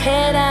Head out.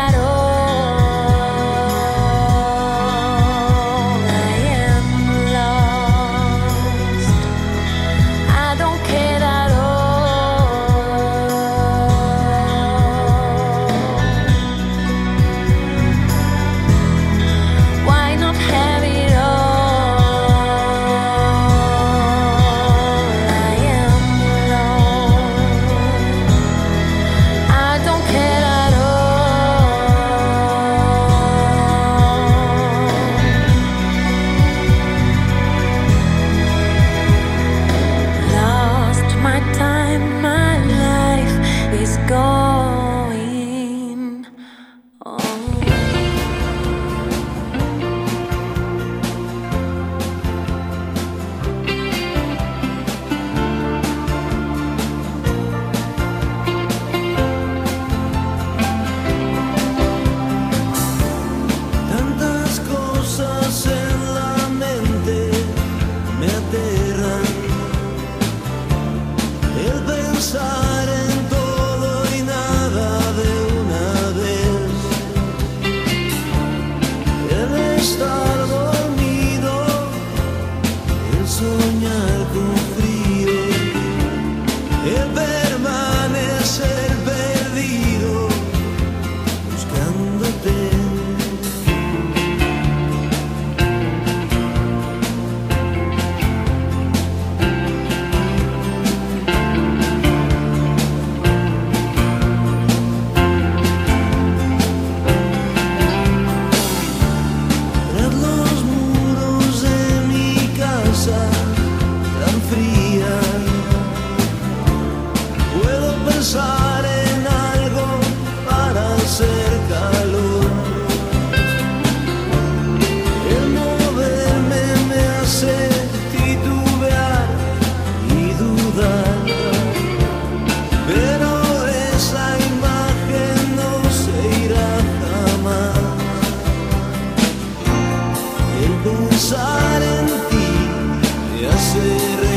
me hace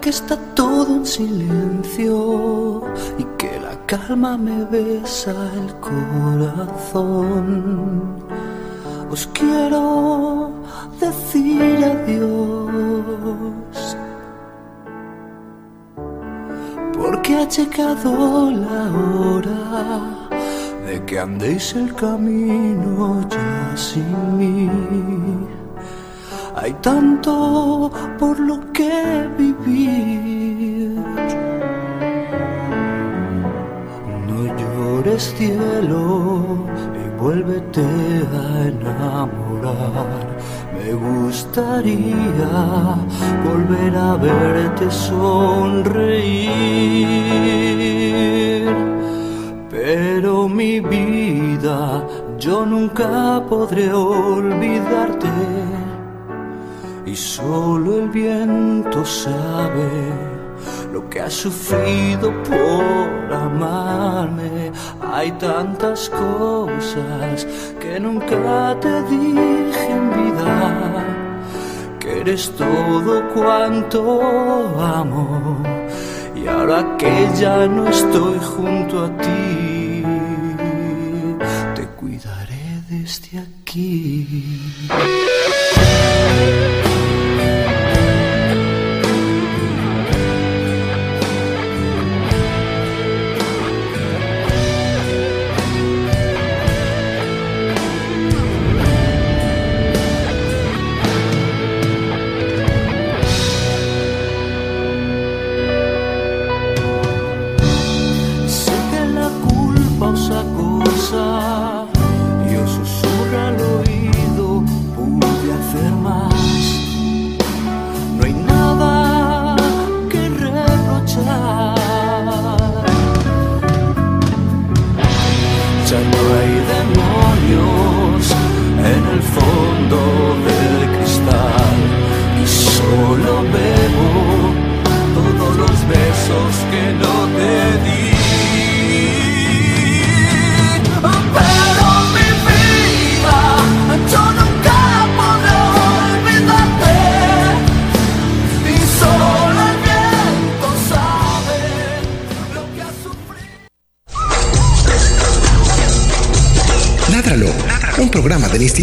que está todo en silencio y que la calma me besa el corazón, os quiero decir adiós. Porque ha llegado la hora de que andéis el camino ya sin mí. Hay tanto por lo que vivir. No llores cielo y vuélvete a enamorar. Me gustaría volver a verte sonreír. Pero mi vida, yo nunca podré olvidarte. Y solo el viento sabe lo que has sufrido por amarme. Hay tantas cosas que nunca te dije en vida. Que eres todo cuanto amo. Y ahora que ya no estoy junto a ti, te cuidaré desde aquí.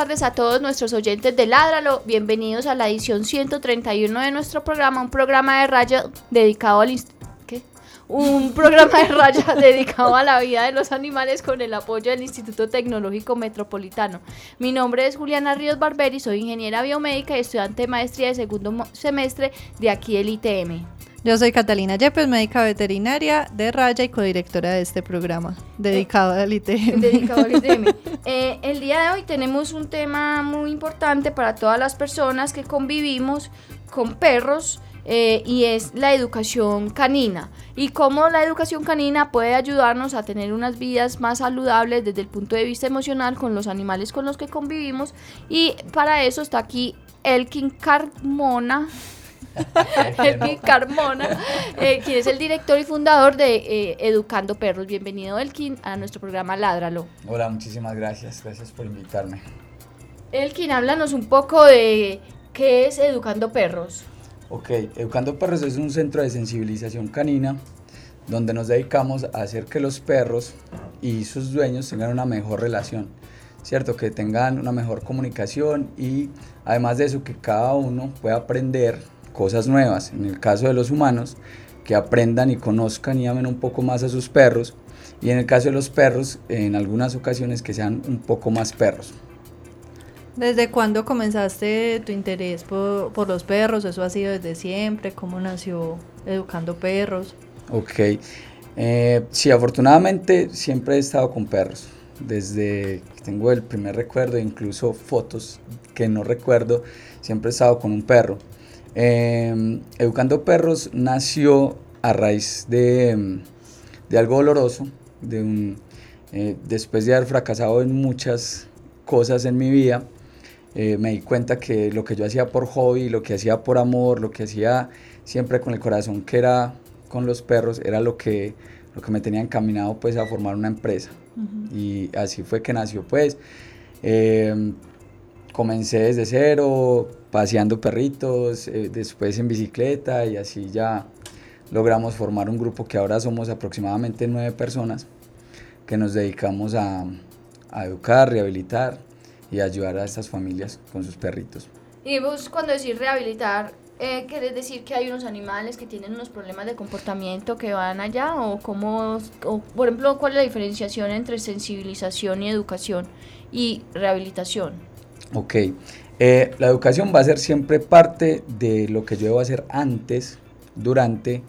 Tardes a todos nuestros oyentes de Ládralo. Bienvenidos a la edición 131 de nuestro programa, un programa de radio dedicado al ¿qué? Un programa de raya dedicado a la vida de los animales con el apoyo del Instituto Tecnológico Metropolitano. Mi nombre es Juliana Ríos Barberi, soy ingeniera biomédica y estudiante de maestría de segundo semestre de aquí del ITM. Yo soy Catalina Yepes, médica veterinaria de Raya y codirectora de este programa dedicado al ITM. dedicado al ITM. Eh, el día de hoy tenemos un tema muy importante para todas las personas que convivimos con perros eh, y es la educación canina y cómo la educación canina puede ayudarnos a tener unas vidas más saludables desde el punto de vista emocional con los animales con los que convivimos y para eso está aquí Elkin Carmona. Elkin Carmona, eh, quien es el director y fundador de eh, Educando Perros. Bienvenido, Elkin, a nuestro programa Ládralo. Hola, muchísimas gracias. Gracias por invitarme. Elkin, háblanos un poco de qué es Educando Perros. Ok, Educando Perros es un centro de sensibilización canina donde nos dedicamos a hacer que los perros y sus dueños tengan una mejor relación, ¿cierto? Que tengan una mejor comunicación y además de eso que cada uno pueda aprender cosas nuevas. En el caso de los humanos, que aprendan y conozcan y amen un poco más a sus perros y en el caso de los perros, en algunas ocasiones que sean un poco más perros. ¿Desde cuándo comenzaste tu interés por, por los perros? ¿Eso ha sido desde siempre? ¿Cómo nació Educando Perros? Ok. Eh, sí, afortunadamente siempre he estado con perros. Desde que tengo el primer recuerdo, incluso fotos que no recuerdo, siempre he estado con un perro. Eh, Educando Perros nació a raíz de, mm, de algo doloroso, de un, eh, después de haber fracasado en muchas cosas en mi vida, eh, me di cuenta que lo que yo hacía por hobby, lo que hacía por amor, lo que hacía siempre con el corazón, que era con los perros, era lo que, lo que me tenía encaminado pues a formar una empresa. Y así fue que nació pues. Eh, comencé desde cero, paseando perritos, eh, después en bicicleta y así ya logramos formar un grupo que ahora somos aproximadamente nueve personas que nos dedicamos a, a educar, rehabilitar y ayudar a estas familias con sus perritos. Y vos cuando decís rehabilitar, eh, ¿querés decir que hay unos animales que tienen unos problemas de comportamiento que van allá? ¿O cómo, o, por ejemplo, cuál es la diferenciación entre sensibilización y educación y rehabilitación? Ok, eh, la educación va a ser siempre parte de lo que yo debo hacer antes, durante,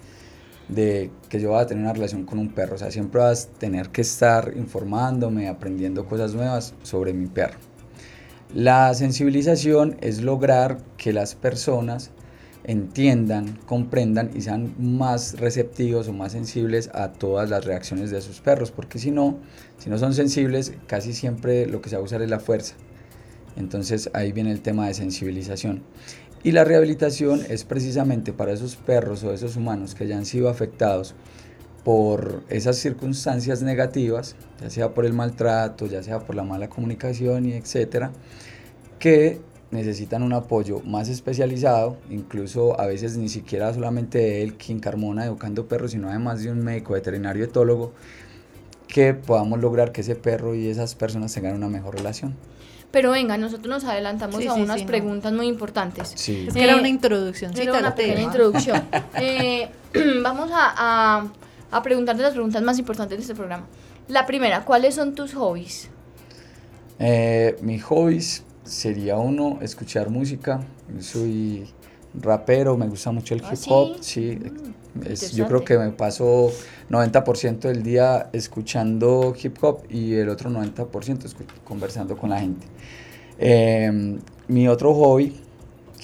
de que yo vaya a tener una relación con un perro. O sea, siempre vas a tener que estar informándome, aprendiendo cosas nuevas sobre mi perro. La sensibilización es lograr que las personas entiendan, comprendan y sean más receptivos o más sensibles a todas las reacciones de sus perros, porque si no, si no son sensibles, casi siempre lo que se va a usar es la fuerza. Entonces ahí viene el tema de sensibilización. Y la rehabilitación es precisamente para esos perros o esos humanos que ya han sido afectados por esas circunstancias negativas, ya sea por el maltrato, ya sea por la mala comunicación y etcétera, que necesitan un apoyo más especializado, incluso a veces ni siquiera solamente de él, Kim Carmona, educando perros, sino además de un médico veterinario etólogo, que podamos lograr que ese perro y esas personas tengan una mejor relación. Pero venga, nosotros nos adelantamos Sí, a sí, unas sí, no. preguntas muy importantes. Sí. Es que era Eh, una introducción. Era una pequeña introducción. Eh, vamos a, a, a preguntarte las preguntas más importantes de este programa. La primera, ¿cuáles son tus hobbies? Eh, mis hobbies sería uno, escuchar música. Yo soy rapero, me gusta mucho el ¿Ah, hip sí? hop. Sí, Mm, es- yo creo que me paso 90% del día escuchando hip hop y el otro 90% escu- conversando con la gente. Eh, mi otro hobby,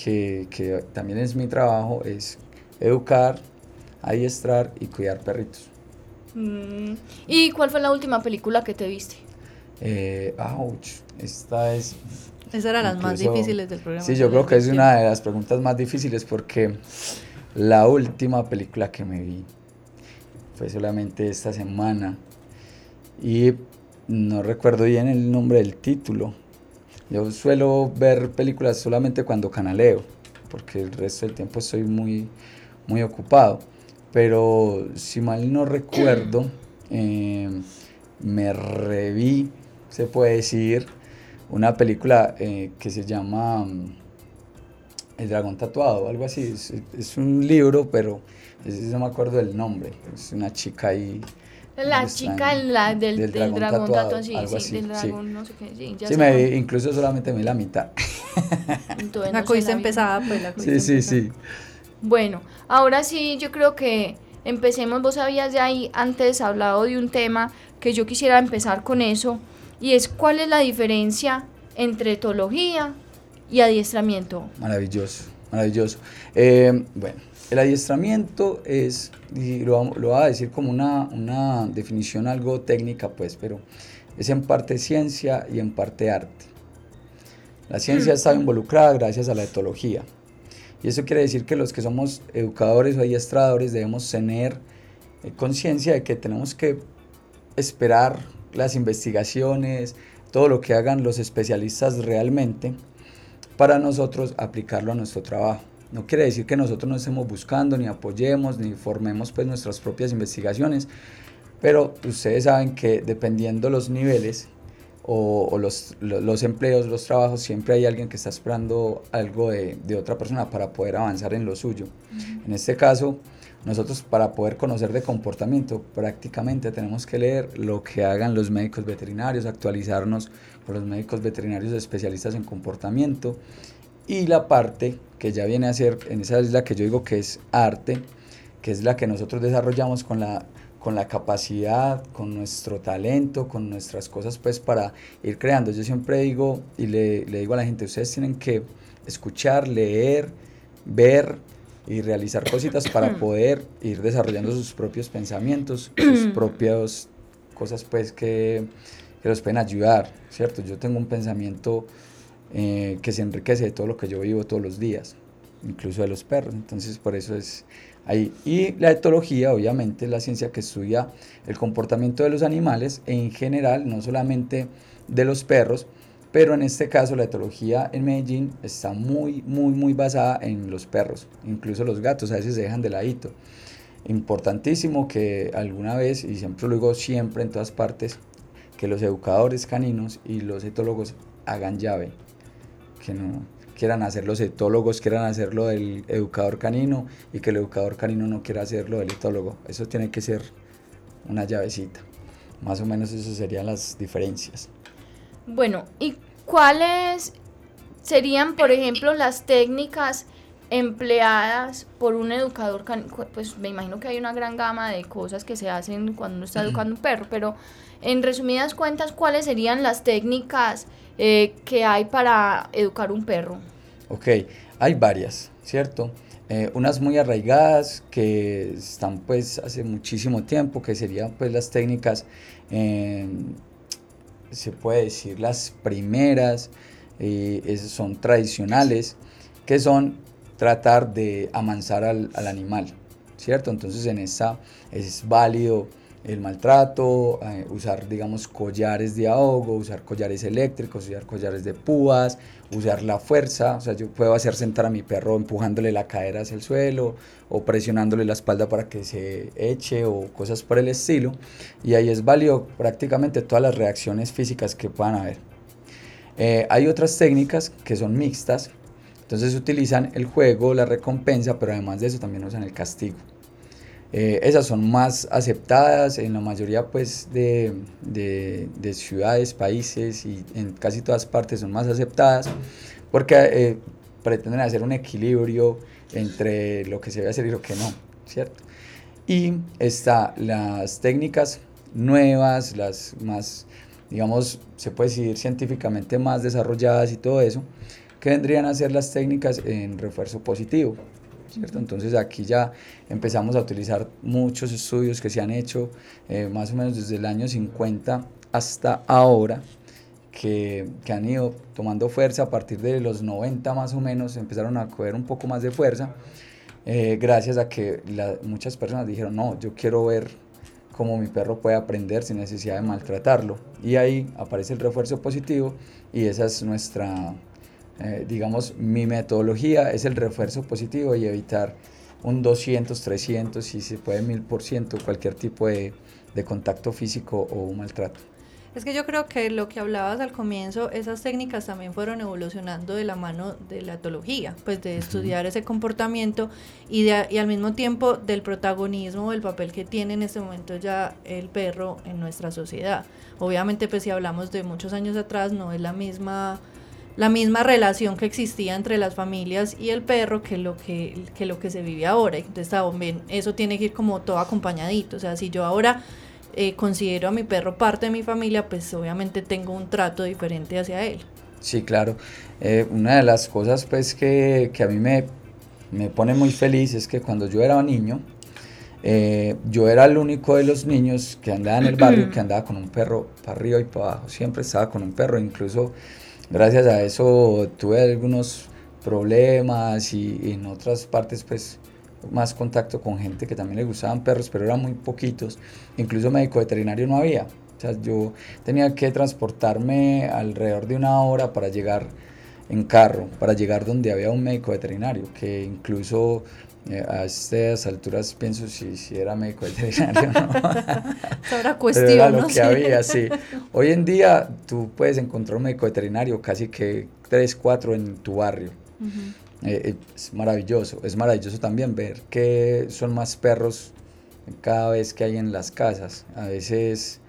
que, que también es mi trabajo, es educar, adiestrar y cuidar perritos. Mm, ¿Y cuál fue la última película que te viste? Eh, ouch, esta es Esas eran las más difíciles del programa. Sí, yo creo que es una de las preguntas más difíciles porque la última película que me vi fue solamente esta semana y no recuerdo bien el nombre del título. Yo suelo ver películas solamente cuando canaleo, porque el resto del tiempo estoy muy, muy ocupado. Pero si mal no recuerdo, eh, me reví, se puede decir, una película eh, que se llama mm, El dragón tatuado, algo así. Es, es un libro, pero es- no me acuerdo del nombre. Es una chica ahí. La chica en- en la, del, del, del dragón, dragón tatuado, tatuado, sí, algo sí, así, del sí. dragón, no sé qué, sí, ya Sí, me incluso solamente me vi la mitad. Entonces La no cogiste empezada, pues la cogiste Sí, sí, empezada. sí. Bueno, ahora sí, yo creo que empecemos. Vos habías ya ahí antes hablado de un tema que yo quisiera empezar con eso, y es cuál es la diferencia entre etología y adiestramiento. Maravilloso, maravilloso. Eh, bueno, el adiestramiento es, y lo, lo voy a decir como una, una definición algo técnica, pues, pero es en parte ciencia y en parte arte. La ciencia está involucrada gracias a la etología. Y eso quiere decir que los que somos educadores o adiestradores debemos tener eh, conciencia de que tenemos que esperar las investigaciones, todo lo que hagan los especialistas realmente para nosotros aplicarlo a nuestro trabajo. No quiere decir que nosotros no estemos buscando, ni apoyemos, ni formemos pues nuestras propias investigaciones, pero ustedes saben que dependiendo los niveles o, o los, lo- los empleos, los trabajos, siempre hay alguien que está esperando algo de, de otra persona para poder avanzar en lo suyo. En este caso, nosotros para poder conocer de comportamiento prácticamente tenemos que leer lo que hagan los médicos veterinarios, actualizarnos con los médicos veterinarios especialistas en comportamiento y la parte que ya viene a ser, en esa es la que yo digo que es arte, que es la que nosotros desarrollamos con la, con la capacidad, con nuestro talento, con nuestras cosas pues para ir creando. Yo siempre digo y le, le digo a la gente, ustedes tienen que escuchar, leer, ver y realizar cositas para poder ir desarrollando sus propios pensamientos, sus propias cosas pues que, que los pueden ayudar, ¿cierto? Yo tengo un pensamiento eh, que se enriquece de todo lo que yo vivo todos los días, incluso de los perros, entonces por eso es ahí. Y la etología, obviamente, es la ciencia que estudia el comportamiento de los animales en general, no solamente de los perros, pero en este caso la etología en Medellín está muy, muy, muy basada en los perros, incluso los gatos a veces se dejan de ladito. Importantísimo que alguna vez, y siempre lo digo siempre en todas partes, que los educadores caninos y los etólogos hagan llave, que no quieran hacer los etólogos, quieran hacerlo del educador canino y que el educador canino no quiera hacerlo del etólogo. Eso tiene que ser una llavecita. Más o menos esas serían las diferencias. Bueno, ¿y cuáles serían, por ejemplo, las técnicas empleadas por un educador? Pues me imagino que hay una gran gama de cosas que se hacen cuando uno está educando un perro, pero en resumidas cuentas, ¿cuáles serían las técnicas eh, que hay para educar un perro? Ok, hay varias, ¿cierto? Eh, unas muy arraigadas que están pues hace muchísimo tiempo, que serían pues las técnicas, eh, se puede decir las primeras, eh, son tradicionales, que son tratar de amansar al, al animal, ¿cierto? Entonces en esa es válido el maltrato, eh, usar, digamos, collares de ahogo, usar collares eléctricos, usar collares de púas, usar la fuerza, o sea, yo puedo hacer sentar a mi perro empujándole la cadera hacia el suelo o presionándole la espalda para que se eche o cosas por el estilo, y ahí es válido prácticamente todas las reacciones físicas que puedan haber. Eh, hay otras técnicas que son mixtas, entonces utilizan el juego, la recompensa, pero además de eso también usan el castigo. Eh, esas son más aceptadas en la mayoría pues, de, de, de, ciudades, países y en casi todas partes son más aceptadas porque eh, pretenden hacer un equilibrio entre lo que se debe hacer y lo que no, ¿cierto? Y está las técnicas nuevas, las más, digamos, se puede decir científicamente más desarrolladas y todo eso, que vendrían a ser las técnicas en refuerzo positivo. ¿Cierto? Entonces aquí ya empezamos a utilizar muchos estudios que se han hecho eh, más o menos desde el año 50 hasta ahora, que, que, han ido tomando fuerza a partir de los 90 más o menos, empezaron a coger un poco más de fuerza, eh, gracias a que la, muchas personas dijeron, no, yo quiero ver cómo mi perro puede aprender sin necesidad de maltratarlo. Y ahí aparece el refuerzo positivo y esa es nuestra eh, digamos, mi metodología es el refuerzo positivo y evitar un 200, 300, si se puede 1000%, cualquier tipo de, de contacto físico o maltrato. Es que yo creo que lo que hablabas al comienzo, esas técnicas también fueron evolucionando de la mano de la etología, pues de estudiar ese comportamiento y, de, y al mismo tiempo del protagonismo, el papel que tiene en este momento ya el perro en nuestra sociedad. Obviamente, pues si hablamos de muchos años atrás, no es la misma la misma relación que existía entre las familias y el perro que lo que, que lo que se vive ahora. Entonces también eso tiene que ir como todo acompañadito. O sea, si yo ahora eh, considero a mi perro parte de mi familia, pues obviamente tengo un trato diferente hacia él. Sí, claro. Eh, una de las cosas pues que, que a mí me, me, pone muy feliz es que cuando yo era niño, eh, yo era el único de los niños que andaba en el barrio que andaba con un perro para arriba y para abajo. Siempre estaba con un perro, incluso gracias a eso tuve algunos problemas y, en otras partes pues más contacto con gente que también le gustaban perros, pero eran muy poquitos. Incluso médico veterinario no había. O sea, yo tenía que transportarme alrededor de una hora para llegar en carro, para llegar donde había un médico veterinario, que incluso eh, a estas alturas pienso si, si era médico veterinario no. Ahora cuestión, Pero era lo que Sí. había, sí. Hoy en día tú puedes encontrar un médico veterinario casi que tres, cuatro en tu barrio. Eh, es maravilloso, es maravilloso también ver que son más perros cada vez que hay en las casas. A veces,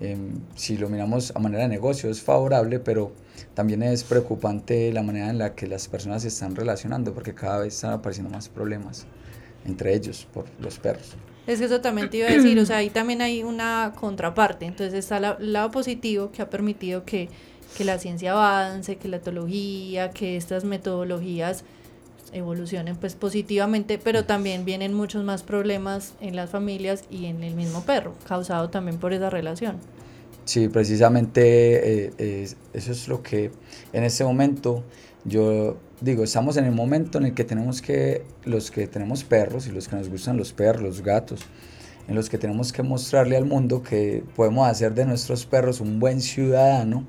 eh, si lo miramos a manera de negocio, es favorable, pero también es preocupante la manera en la que las personas se están relacionando, porque cada vez están apareciendo más problemas entre ellos por los perros. Es que eso también te iba a decir, o sea, ahí también hay una contraparte, entonces está la- el lado positivo que ha permitido que, que la ciencia avance, que la etología, que estas metodologías evolucionen pues positivamente, pero también vienen muchos más problemas en las familias y en el mismo perro, causado también por esa relación. Sí, precisamente eh, es- eso es lo que en este momento yo digo, estamos en el momento en el que tenemos que, los que tenemos perros y los que nos gustan los perros, los gatos, en los que tenemos que mostrarle al mundo que podemos hacer de nuestros perros un buen ciudadano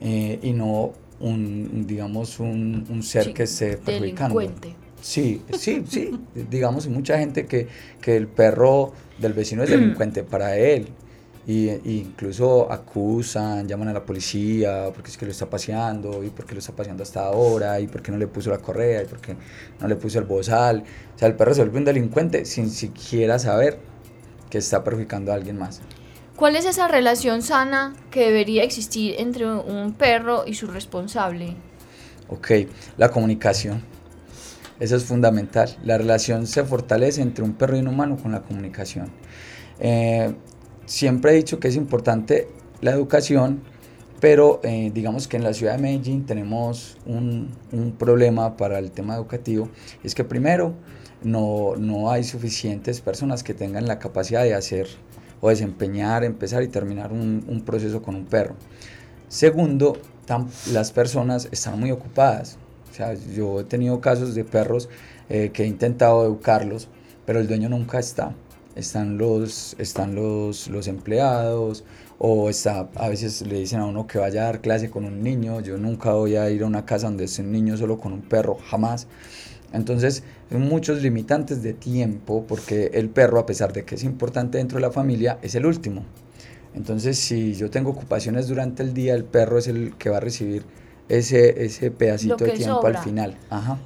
eh, y no un, digamos, un, un ser Sí, que esté perjudicando. delincuente. Sí, sí, sí. digamos, mucha gente que, que el perro del vecino es delincuente para él. Y, y incluso acusan, llaman a la policía porque es que lo está paseando y porque lo está paseando hasta ahora y porque no le puso la correa y porque no le puso el bozal. O sea, el perro se vuelve un delincuente sin siquiera saber que está perjudicando a alguien más. ¿Cuál es esa relación sana que debería existir entre un perro y su responsable? Ok, la comunicación. Eso es fundamental. La relación se fortalece entre un perro y un humano con la comunicación. Eh, siempre he dicho que es importante la educación, pero eh, digamos que en la ciudad de Medellín tenemos un, un problema para el tema educativo. Es que primero, no, no hay suficientes personas que tengan la capacidad de hacer o desempeñar, empezar y terminar un, un proceso con un perro. Segundo, las personas están muy ocupadas. O sea, yo he tenido casos de perros eh, que he intentado educarlos, pero el dueño nunca está. Están los, están los, los empleados o está, a veces le dicen a uno que vaya a dar clase con un niño. Yo nunca voy a ir a una casa donde esté un niño solo con un perro, jamás. Entonces, muchos limitantes de tiempo porque el perro, a pesar de que es importante dentro de la familia, es el último. Entonces, si yo tengo ocupaciones durante el día, el perro es el que va a recibir ese, ese pedacito de tiempo sobra. al final. Ajá.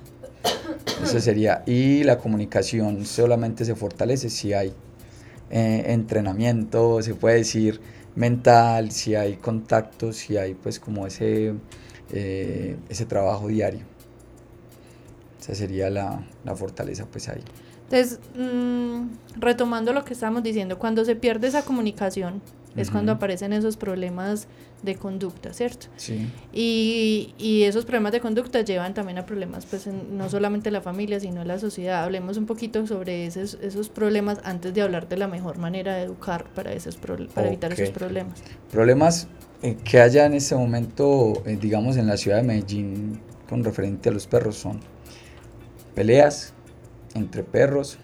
Eso sería. Y la comunicación solamente se fortalece si hay eh, entrenamiento, se puede decir mental, si hay contacto, si hay pues como ese, eh, ese trabajo diario. Esa sería la, la fortaleza pues ahí. Entonces, mm, retomando lo que estábamos diciendo, cuando se pierde esa comunicación es cuando aparecen esos problemas de conducta, ¿cierto? Sí. Y, y esos problemas de conducta llevan también a problemas, pues en- no solamente en la familia, sino en la sociedad. Hablemos un poquito sobre esos, esos problemas antes de hablar de la mejor manera de educar para, esos para evitar esos problemas. Problemas eh, que haya en este momento, eh, digamos, en la ciudad de Medellín con referente a los perros son peleas entre perros,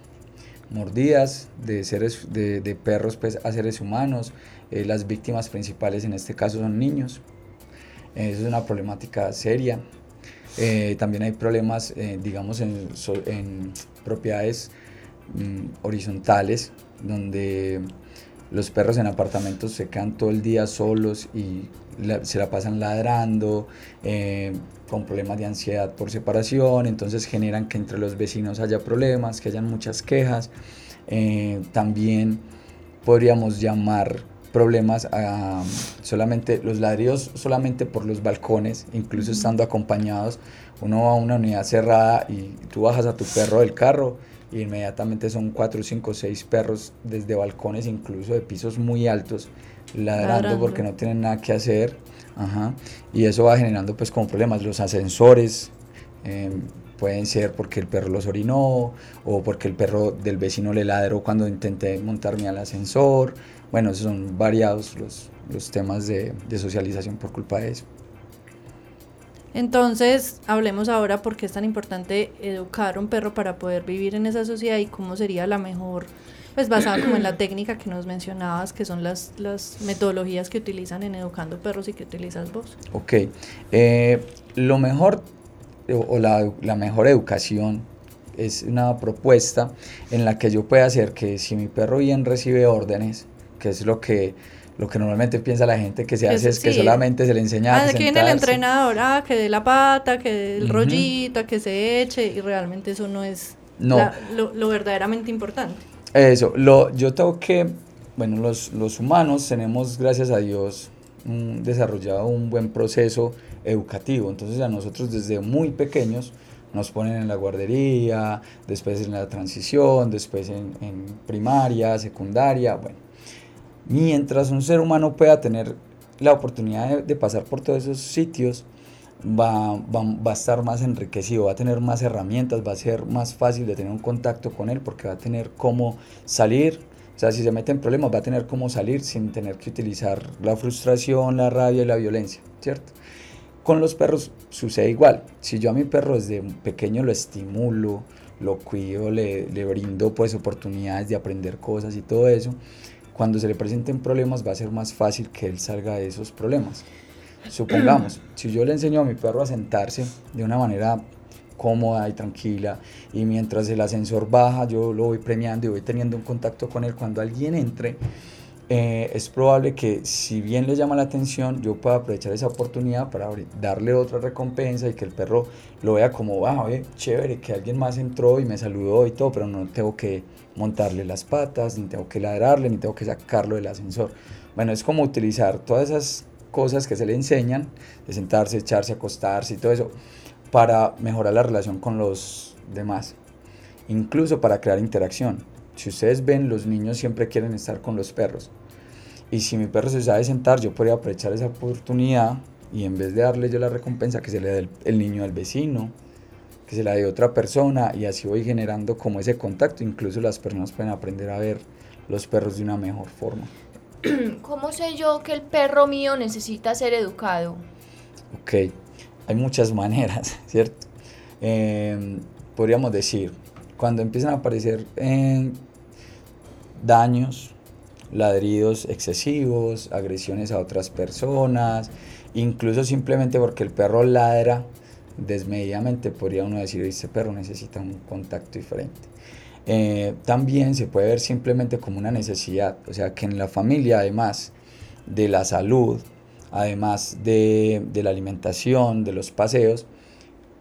mordidas de seres de, de perros pues, a seres humanos. Eh, las víctimas principales en este caso son niños. Es una problemática seria. Eh, también hay problemas, eh, digamos, en, en propiedades mm, horizontales, donde los perros en apartamentos se quedan todo el día solos y se la pasan ladrando, con problemas de ansiedad por separación, entonces generan que entre los vecinos haya problemas, que hayan muchas quejas. También podríamos llamar problemas solamente los ladridos solamente por los balcones, incluso estando acompañados. Uno va a una unidad cerrada y tú bajas a tu perro del carro y inmediatamente son cuatro, cinco, seis perros desde balcones, incluso de pisos muy altos, ladrando, Ladrando. porque no tienen nada que hacer. Ajá. Y eso va generando pues como problemas. Los ascensores eh, pueden ser porque el perro los orinó o porque el perro del vecino le ladró cuando intenté montarme al ascensor. Bueno, son variados los, los temas de, de socialización por culpa de eso. Entonces, hablemos ahora por qué es tan importante educar a un perro para poder vivir en esa sociedad y cómo sería la mejor, pues basada como en la técnica que nos mencionabas, que son las, las metodologías que utilizan en educando perros y que utilizas vos. Ok, eh, lo mejor o, o la, la mejor educación es una propuesta en la que yo pueda hacer que si mi perro bien recibe órdenes, que es lo que, lo que normalmente piensa la gente que se Que hace, es- es que sí. solamente se le enseña a Ah, aquí viene el entrenador, ah, que dé la pata, que dé el Ujú. rollito, que se eche, y realmente eso no es No. la- lo, lo verdaderamente importante. Eso, lo, yo tengo que, bueno, los, los humanos tenemos, gracias a Dios, un- desarrollado un buen proceso educativo. Entonces a nosotros desde muy pequeños nos ponen en la guardería, después en la transición, después en, en primaria, secundaria, bueno. Mientras un ser humano pueda tener la oportunidad de, pasar por todos esos sitios, va, va, va a estar más enriquecido, va a tener más herramientas, va a ser más fácil de tener un contacto con él porque va a tener cómo salir. O sea, si se mete en problemas, va a tener cómo salir sin tener que utilizar la frustración, la rabia y la violencia, ¿cierto? Con los perros sucede igual. Si yo a mi perro desde pequeño lo estimulo, lo cuido, le, le brindo pues oportunidades de aprender cosas y todo eso, cuando se le presenten problemas va a ser más fácil que él salga de esos problemas. Supongamos, si yo le enseño a mi perro a sentarse de una manera cómoda y tranquila y mientras el ascensor baja yo lo voy premiando y voy teniendo un contacto con él cuando alguien entre eh, es probable que si bien le llama la atención yo pueda aprovechar esa oportunidad para darle otra recompensa y que el perro lo vea como ah, oye, chévere que alguien más entró y me saludó y todo pero no tengo que montarle las patas ni tengo que ladrarle ni tengo que sacarlo del ascensor bueno es como utilizar todas esas cosas que se le enseñan de sentarse, echarse, acostarse y todo eso para mejorar la relación con los demás, incluso para crear interacción. Si ustedes ven, los niños siempre quieren estar con los perros. Y si mi perro se sabe sentar, yo podría aprovechar esa oportunidad y en vez de darle yo la recompensa que se le dé el, el niño del vecino, que se la dé otra persona y así voy generando como ese contacto. Incluso las personas pueden aprender a ver los perros de una mejor forma. ¿Cómo sé yo que el perro mío necesita ser educado? Ok, hay muchas maneras, ¿cierto? Eh, podríamos decir, cuando empiezan a aparecer eh, daños, ladridos excesivos, agresiones a otras personas, incluso simplemente porque el perro ladra desmedidamente, podría uno decir, este perro necesita un contacto diferente. Eh, también se puede ver simplemente como una necesidad, o sea que en la familia además de la salud, además de, la alimentación, de los paseos,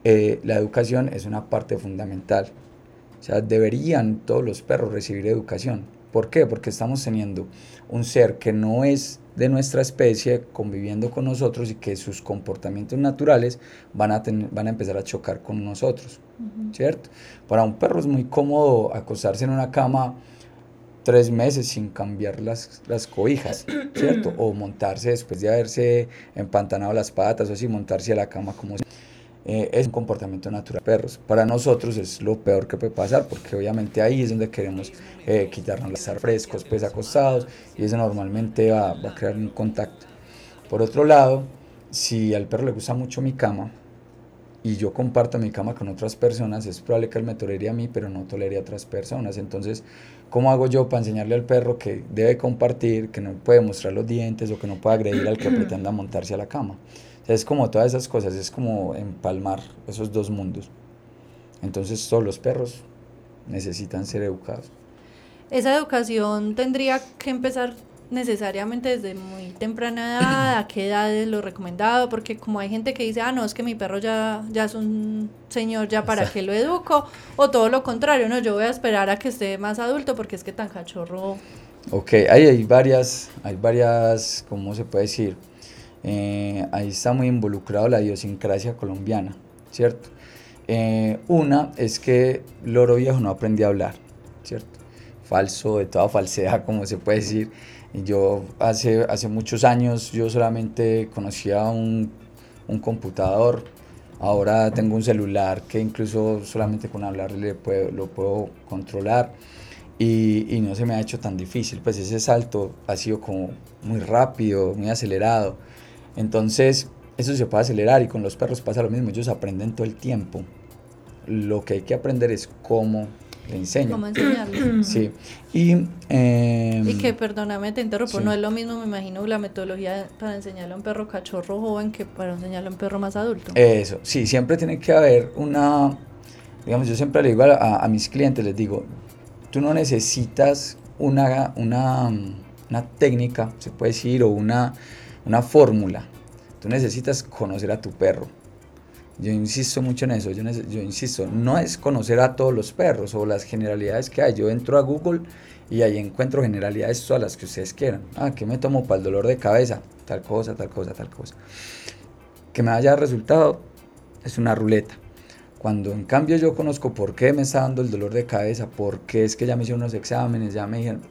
eh, la educación es una parte fundamental. O sea, deberían todos los perros recibir educación. ¿Por qué? Porque estamos teniendo un ser que no es de nuestra especie conviviendo con nosotros y que sus comportamientos naturales van a, tener- van a empezar a chocar con nosotros, ¿cierto? Para un perro es muy cómodo acostarse en una cama tres meses sin cambiar las, las cobijas, ¿cierto? O montarse después de haberse empantanado las patas o así, montarse a la cama como si- eh, es un comportamiento natural de perros. Para nosotros es lo peor que puede pasar porque obviamente ahí es donde queremos eh, quitarnos los estar frescos, pues acostados y eso normalmente va, va a crear un contacto. Por otro lado, si al perro le gusta mucho mi cama y yo comparto mi cama con otras personas, es probable que él me tolere a mí, pero no tolere a otras personas. Entonces, ¿cómo hago yo para enseñarle al perro que debe compartir, que no puede mostrar los dientes o que no puede agredir al que pretenda montarse a la cama? O sea, es como todas esas cosas, es como empalmar esos dos mundos. Entonces, todos los perros necesitan ser educados. Esa educación tendría que empezar necesariamente desde muy temprana edad, a qué edad es lo recomendado, porque como hay gente que dice, ah, no, es que mi perro ya, ya es un señor, ya para qué lo educo, o todo lo contrario, no, yo voy a esperar a que esté más adulto porque es que tan cachorro. Ok, hay varias, hay varias, ¿cómo se puede decir? Eh, ahí está muy involucrado la idiosincrasia colombiana, ¿cierto? Eh, una es que Loro Viejo no aprendió a hablar, ¿cierto? Falso, de toda falsedad, como se puede decir. Yo hace, hace muchos años yo solamente conocía un, un computador, ahora tengo un celular que incluso solamente con hablar le puedo, lo puedo controlar y, y no se me ha hecho tan difícil, pues ese salto ha sido como muy rápido, muy acelerado. Entonces, eso se puede acelerar y con los perros pasa lo mismo, ellos aprenden todo el tiempo. Lo que hay que aprender es cómo le enseño. ¿Cómo enseñarle? Sí. Y, em, Y que, perdóname, te interrumpo, sí. no es lo mismo, me imagino, la metodología para enseñarle a un perro cachorro joven que para enseñarle a un perro más adulto. Eso, sí, siempre tiene que haber una, digamos, yo siempre le digo a, a- a mis clientes, les digo, tú no necesitas una, una, una técnica, se puede decir, o una, una fórmula, tú necesitas conocer a tu perro. Yo insisto mucho en eso, yo, insisto, no es conocer a todos los perros o las generalidades que hay. Yo entro a Google y ahí encuentro generalidades todas las que ustedes quieran. Ah, ¿qué me tomo para el dolor de cabeza? Tal cosa, tal cosa, tal cosa. Que me haya resultado es una ruleta. Cuando en cambio yo conozco por qué me está dando el dolor de cabeza, por qué es que ya me hicieron unos exámenes, ya me dijeron,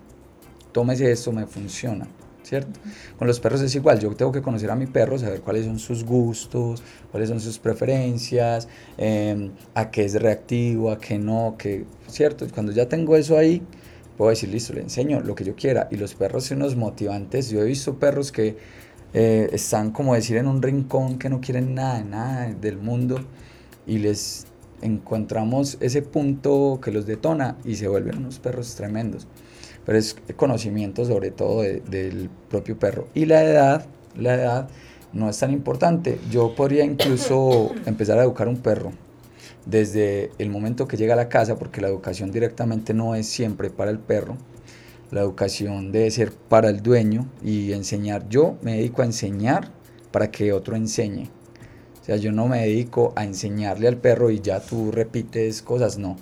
tómese esto, me funciona. ¿Cierto? Con los perros es igual, yo tengo que conocer a mi perro, saber cuáles son sus gustos, cuáles son sus preferencias, eh, a qué es reactivo, a qué no, que, ¿cierto? Cuando ya tengo eso ahí, puedo decir, listo, le enseño lo que yo quiera. Y los perros son unos motivantes, yo he visto perros que eh, están como decir en un rincón que no quieren nada, nada del mundo y les encontramos ese punto que los detona y se vuelven unos perros tremendos. Pero es conocimiento sobre todo de- del propio perro. Y la edad, la edad no es tan importante. Yo podría incluso empezar a educar un perro desde el momento que llega a la casa, porque la educación directamente no es siempre para el perro. La educación debe ser para el dueño y enseñar. Yo me dedico a enseñar para que otro enseñe. O sea, yo no me dedico a enseñarle al perro y ya tú repites cosas, no.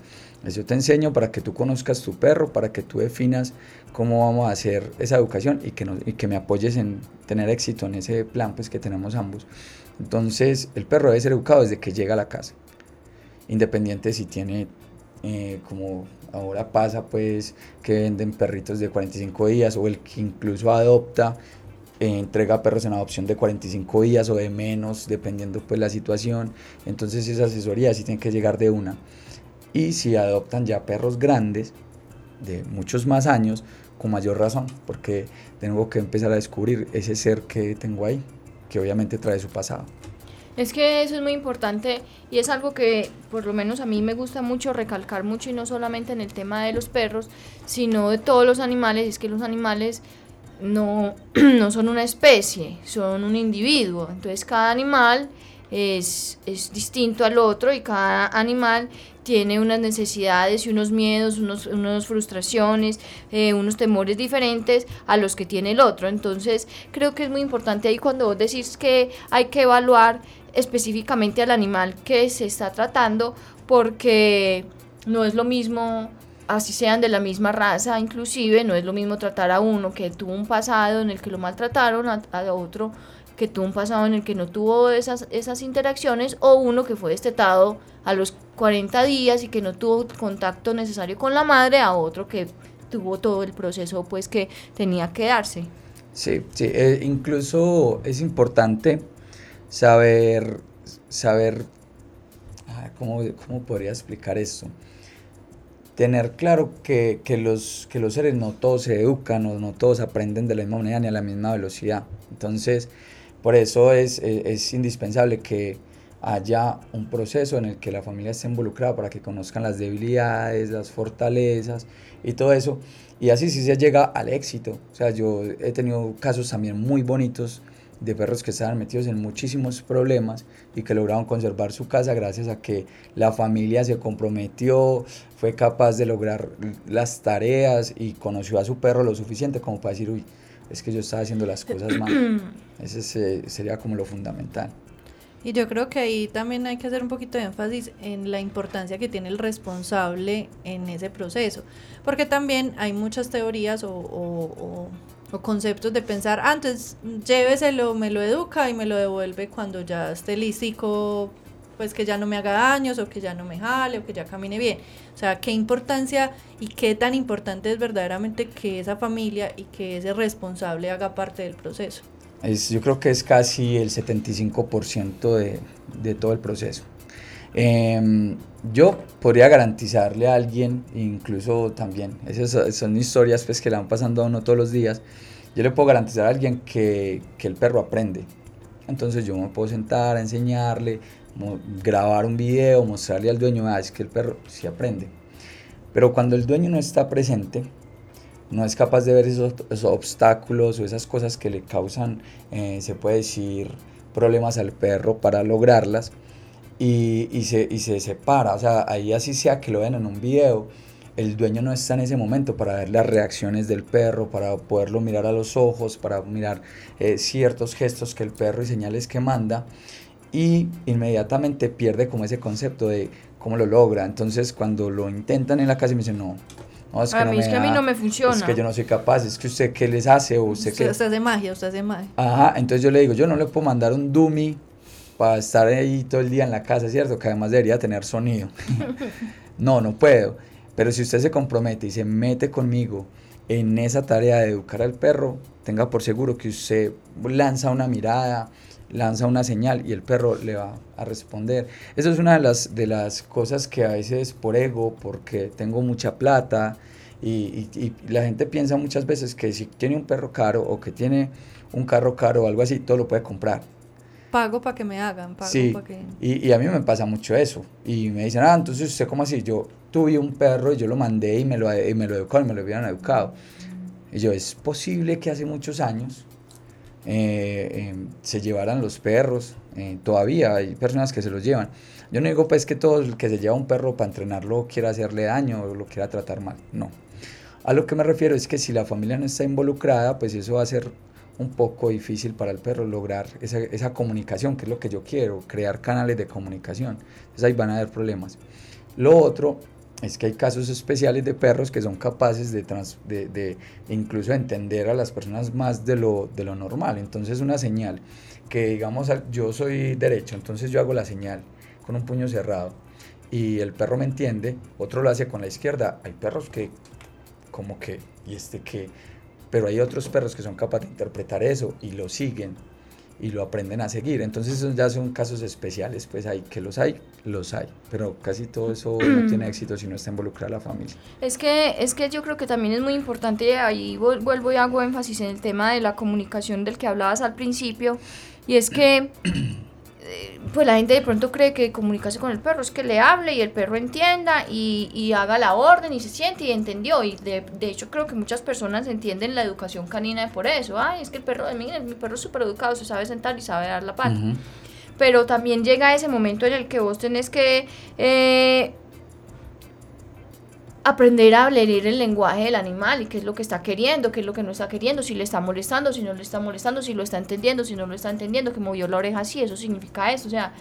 Es Yo te enseño para que tú conozcas tu perro, para que tú definas cómo vamos a hacer esa educación y que, nos- y que me apoyes en tener éxito en ese plan pues, que tenemos ambos. Entonces, el perro debe ser educado desde que llega a la casa, independiente si tiene, eh, como ahora pasa, pues, que venden perritos de 45 días o el que incluso adopta eh, entrega perros en adopción de 45 días o de menos, dependiendo pues la situación. Entonces esa asesoría sí tiene que llegar de una. Y si adoptan ya perros grandes, de muchos más años, con mayor razón, porque tengo que empezar a descubrir ese ser que tengo ahí, que obviamente trae su pasado. Es que eso es muy importante y es algo que por lo menos a mí me gusta mucho recalcar mucho y no solamente en el tema de los perros, sino de todos los animales, es que los animales no, no son una especie, son un individuo. Entonces cada animal es, es distinto al otro y cada animal tiene unas necesidades y unos miedos, unos, unas frustraciones, eh, unos temores diferentes a los que tiene el otro. Entonces creo que es muy importante ahí cuando vos decís que hay que evaluar específicamente al animal que se está tratando porque no es lo mismo así sean de la misma raza, inclusive no es lo mismo tratar a uno que tuvo un pasado en el que lo maltrataron, a, a otro que tuvo un pasado en el que no tuvo esas, esas interacciones, o uno que fue destetado a los 40 días y que no tuvo contacto necesario con la madre, a otro que tuvo todo el proceso pues que tenía que darse. Sí, sí, eh, incluso es importante saber, saber, ah, ¿cómo, cómo podría explicar esto? Tener claro que, que los, que los seres no todos se educan o no todos aprenden de la misma manera ni a la misma velocidad. Entonces, por eso es, es, es indispensable que haya un proceso en el que la familia esté involucrada para que conozcan las debilidades, las fortalezas y todo eso. Y así sí se llega al éxito. O sea, yo he tenido casos también muy bonitos de perros que estaban metidos en muchísimos problemas y que lograron conservar su casa gracias a que la familia se comprometió, fue capaz de lograr las tareas y conoció a su perro lo suficiente como para decir, uy, es que yo estaba haciendo las cosas mal. Ese se- sería como lo fundamental. Y yo creo que ahí también hay que hacer un poquito de énfasis en la importancia que tiene el responsable en ese proceso. Porque también hay muchas teorías o, conceptos de pensar, antes lléveselo, me lo educa y me lo devuelve cuando ya esté lístico, pues que ya no me haga daños o que ya no me jale o que ya camine bien. O sea, qué importancia y qué tan importante es verdaderamente que esa familia y que ese responsable haga parte del proceso. Es, yo creo que es casi el 75% de, de todo el proceso. Em, yo podría garantizarle a alguien, incluso también, esas son historias pues, que le van pasando a uno todos los días, yo le puedo garantizar a alguien que, que el perro aprende. Entonces yo me puedo sentar a enseñarle, grabar un video, mostrarle al dueño, "Ah, es que el perro sí aprende. Pero cuando el dueño no está presente, no es capaz de ver esos, obstáculos o esas cosas que le causan, eh, se puede decir, problemas al perro para lograrlas y, y se, y se separa. O sea, ahí así sea que lo ven en un video, el dueño no está en ese momento para ver las reacciones del perro, para poderlo mirar a los ojos, para mirar eh, ciertos gestos que el perro y señales que manda y inmediatamente pierde como ese concepto de cómo lo logra. Entonces cuando lo intentan en la casa me dicen, no, no, es que A no mí me es que a mí no me Es funciona. que yo no soy capaz, es que usted qué les hace o usted Usted, qué... usted hace magia, usted hace magia. Ajá, entonces yo le digo, yo no le puedo mandar un dummy para estar ahí todo el día en la casa, ¿cierto? Que además debería tener sonido. no, no puedo. Pero si usted se compromete y se mete conmigo en esa tarea de educar al perro, tenga por seguro que usted lanza una mirada, lanza una señal y el perro le va a responder. Eso es una de las, de las cosas que a veces por ego, porque tengo mucha plata y, y- y la gente piensa muchas veces que si tiene un perro caro o que tiene un carro caro o algo así, todo lo puede comprar. Pago para que me hagan, pago Sí, para que... y, y a mí me pasa mucho eso. Y me dicen, ah, entonces usted cómo así, yo tuve un perro y yo lo mandé y me lo, y me lo educaron, me lo hubieran educado. Y yo, es posible que hace muchos años eh, eh, se llevaran los perros, eh, todavía hay personas que se los llevan. Yo no digo pues que todo el que se lleva un perro para entrenarlo quiera hacerle daño o lo quiera tratar mal, no. A lo que me refiero es que si la familia no está involucrada, pues eso va a ser un poco difícil para el perro lograr esa, esa comunicación, que es lo que yo quiero, crear canales de comunicación. Entonces ahí van a haber problemas. Lo otro es que hay casos especiales de perros que son capaces de, trans- de, de incluso entender a las personas más de lo, de lo normal. Entonces una señal que digamos yo soy derecho, entonces yo hago la señal con un puño cerrado y el perro me entiende, otro lo hace con la izquierda. Hay perros que como que, y este que, pero hay otros perros que son capaces de interpretar eso y lo siguen y lo aprenden a seguir. Entonces esos ya son casos especiales, pues hay que los hay, los hay, pero casi todo eso no tiene éxito si no está involucrada la familia. Es que, es que yo creo que también es muy importante, ahí vuel- vuelvo y hago énfasis en el tema de la comunicación del que hablabas al principio, y es que pues la gente de pronto cree que comunicarse con el perro es que le hable y el perro entienda y, y haga la orden y se siente y entendió. Y de, de hecho creo que muchas personas entienden la educación canina por eso. Ay, es que el perro, miren, mi perro es súper educado, se sabe sentar y sabe dar la pata pero también llega ese momento en el que vos tenés que eh, aprender a leer el lenguaje del animal y qué es lo que está queriendo, qué es lo que no está queriendo, si le está molestando, si no le está molestando, si lo está entendiendo, si no lo está entendiendo, que movió la oreja así, eso significa eso, o sea,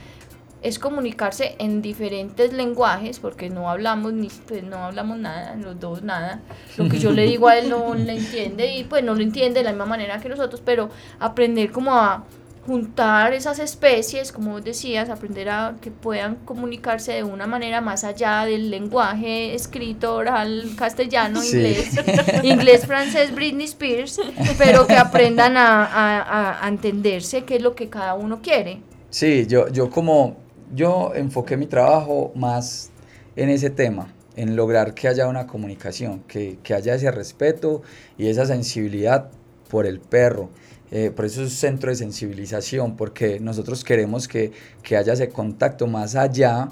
es comunicarse en diferentes lenguajes, porque no hablamos ni pues no hablamos nada, los dos nada. Lo que yo le digo a él no le entiende y pues no lo entiende de la misma manera que nosotros, pero aprender como a juntar esas especies, como vos decías, aprender a que puedan comunicarse de una manera más allá del lenguaje escrito, oral, castellano, Sí. inglés, inglés, francés, Britney Spears, pero que aprendan a, a- a- a entenderse qué es lo que cada uno quiere. Sí, yo, yo como, yo enfoqué mi trabajo más en ese tema, en lograr que haya una comunicación, que, que haya ese respeto y esa sensibilidad por el perro. Eh, por eso es centro de sensibilización, porque nosotros queremos que, que haya ese contacto más allá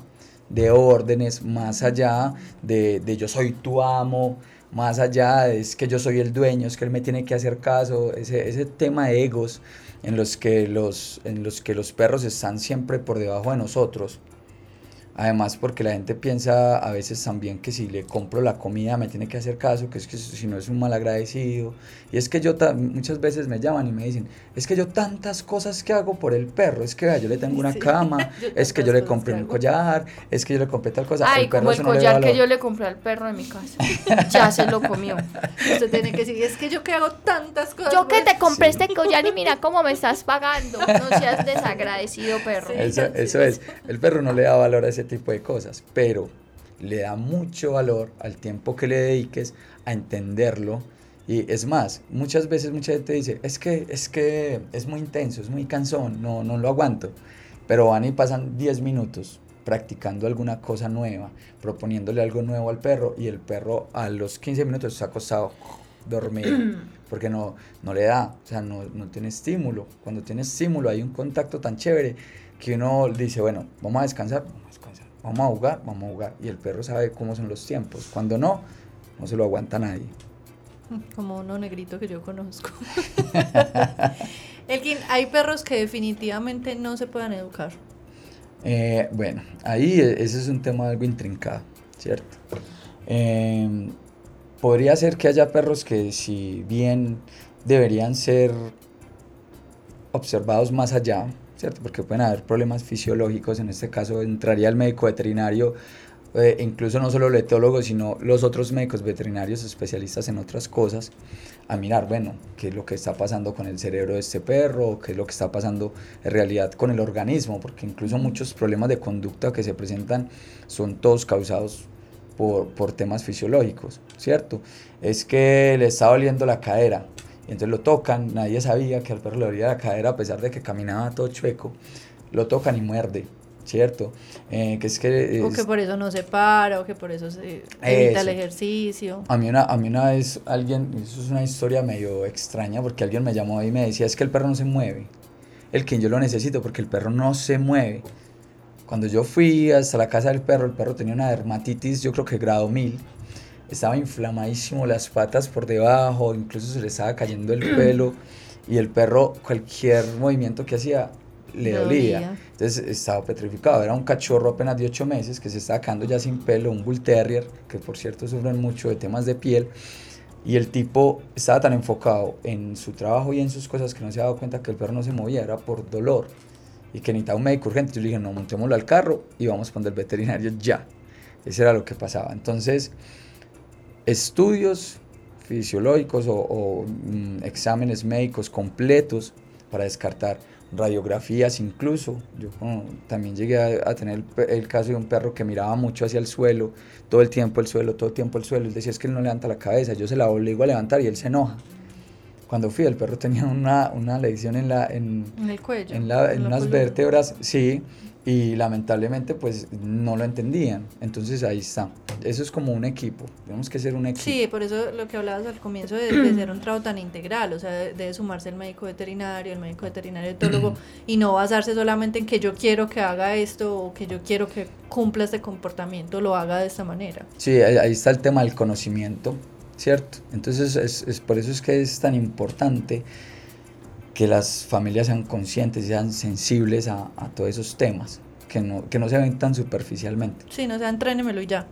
de órdenes, más allá de, de yo soy tu amo, más allá de es que yo soy el dueño, es que él me tiene que hacer caso, ese, ese tema de egos en los, que los, en los que los perros están siempre por debajo de nosotros. Además, porque la gente piensa a veces también que si le compro la comida me tiene que hacer caso, que es que si no es un mal agradecido. Y es que yo muchas veces me llaman y me dicen, es que yo tantas cosas que hago por el perro, es que vea, yo le tengo una Sí, cama, es que yo le compré un collar, es que yo le compré tal cosa. Ay, perro como el no collar que yo le compré al perro de mi casa. Ya se lo comió. Usted tiene que decir, es que yo que hago tantas cosas. Yo que te compré este collar y mira cómo me estás pagando. No seas desagradecido, perro. Sí. Eso, eso es. El perro no le da valor a ese tipo de cosas, pero le da mucho valor al tiempo que le dediques a entenderlo. Y es más, muchas veces mucha gente dice, es que es, que es muy intenso, es muy cansón, no, no lo aguanto. Pero van y pasan 10 minutos practicando alguna cosa nueva, proponiéndole algo nuevo al perro y el perro a los 15 minutos está acostado dormido porque no, no le da, o sea, no, no tiene estímulo. Cuando tiene estímulo hay un contacto tan chévere que uno dice, bueno, vamos a descansar, vamos a jugar, vamos a jugar. Y el perro sabe cómo son los tiempos. Cuando no, no se lo aguanta nadie. Como uno negrito que yo conozco. Elkin, hay perros que definitivamente no se puedan educar. Eh, bueno, ahí e- ese es un tema algo intrincado, ¿cierto? Eh, podría ser que haya perros que si bien deberían ser observados más allá, ¿cierto? Porque pueden haber problemas fisiológicos, en este caso entraría el médico veterinario, eh, incluso no solo el etólogo, sino los otros médicos veterinarios especialistas en otras cosas, a mirar, bueno, qué es lo que está pasando con el cerebro de este perro, qué es lo que está pasando en realidad con el organismo, porque incluso muchos problemas de conducta que se presentan son todos causados por, por temas fisiológicos, ¿cierto? Es que le está doliendo la cadera, y entonces lo tocan, nadie sabía que al perro le dolía la cadera a pesar de que caminaba todo chueco, lo tocan y muerde, ¿cierto? Eh, que es que... O es- que por eso no se para, o que por eso se evita el ejercicio. A mí, una, a mí una vez alguien, eso es una historia medio extraña porque alguien me llamó y me decía, es que el perro no se mueve, el que yo lo necesito porque el perro no se mueve. Cuando yo fui hasta la casa del perro, el perro tenía una dermatitis, yo creo que grado 1000, estaba inflamadísimo las patas por debajo, incluso se le estaba cayendo el pelo y el perro cualquier movimiento que hacía le Le dolía. dolía. Entonces estaba petrificado. Era un cachorro apenas de 8 meses que se estaba quedando ya sin pelo, un bull terrier, que por cierto sufren mucho de temas de piel. Y el tipo estaba tan enfocado en su trabajo y en sus cosas que no se daba cuenta que el perro no se movía, era por dolor. Y que necesitaba un médico urgente. Yo le dije, no, montémoslo al carro y vamos con el veterinario ya. Ese era lo que pasaba. Entonces, estudios fisiológicos o, o, mm, exámenes médicos completos para descartar radiografías incluso. Yo como, también llegué a, a tener el, caso de un perro que miraba mucho hacia el suelo, todo el tiempo el suelo, todo el tiempo el suelo. Él decía es que él no levanta la cabeza, yo se la obligo a levantar y él se enoja. Cuando fui, el perro tenía una, una lesión en, la, en, En el cuello. en, la- en la unas columna. vértebras, sí, y lamentablemente pues no lo entendían. Entonces ahí está. Eso es como un equipo, tenemos que ser un equipo. Sí, por eso lo que hablabas al comienzo de, de ser un trabajo tan integral, o sea, de- debe sumarse el médico veterinario, el médico veterinario etólogo, y no basarse solamente en que yo quiero que haga esto o que yo quiero que cumpla este comportamiento, lo haga de esta manera. Sí, ahí, ahí está el tema del conocimiento, ¿cierto? Entonces, es, es por eso es que es tan importante que las familias sean conscientes y sean sensibles a, a todos esos temas, que no, que no se ven tan superficialmente. Sí, no sea, entrénemelo y ya.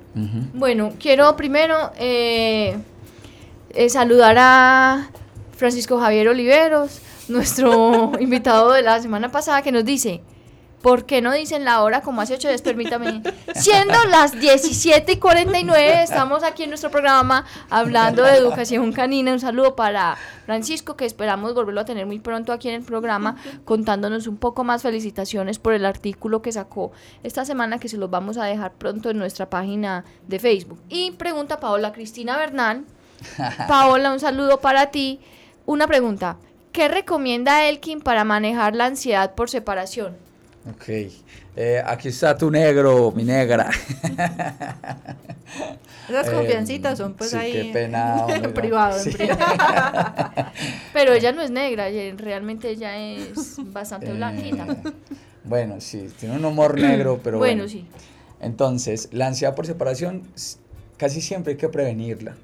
Bueno, quiero primero eh, eh, saludar a Francisco Javier Oliveros, nuestro invitado de la semana pasada, que nos dice, ¿por qué no dicen la hora como hace ocho días? Permítame. Siendo las 17 y 49, estamos aquí en nuestro programa hablando de educación canina. Un saludo para Francisco, que esperamos volverlo a tener muy pronto aquí en el programa, contándonos un poco más. Felicitaciones por el artículo que sacó esta semana, que se los vamos a dejar pronto en nuestra página de Facebook. Y pregunta Paola Cristina Bernal. Paola, un saludo para ti. Una pregunta. ¿Qué recomienda Elkin para manejar la ansiedad por separación? Ok, eh, aquí está tu negro, mi negra. Esas Eh, confiancitas son pues sí, ahí qué pena, en privado, sí. en privado. Pero ella no es negra, realmente ella es bastante blanquita. Eh, bueno, sí, tiene un humor negro, pero bueno, bueno. sí. Entonces, la ansiedad por separación casi siempre hay que prevenirla,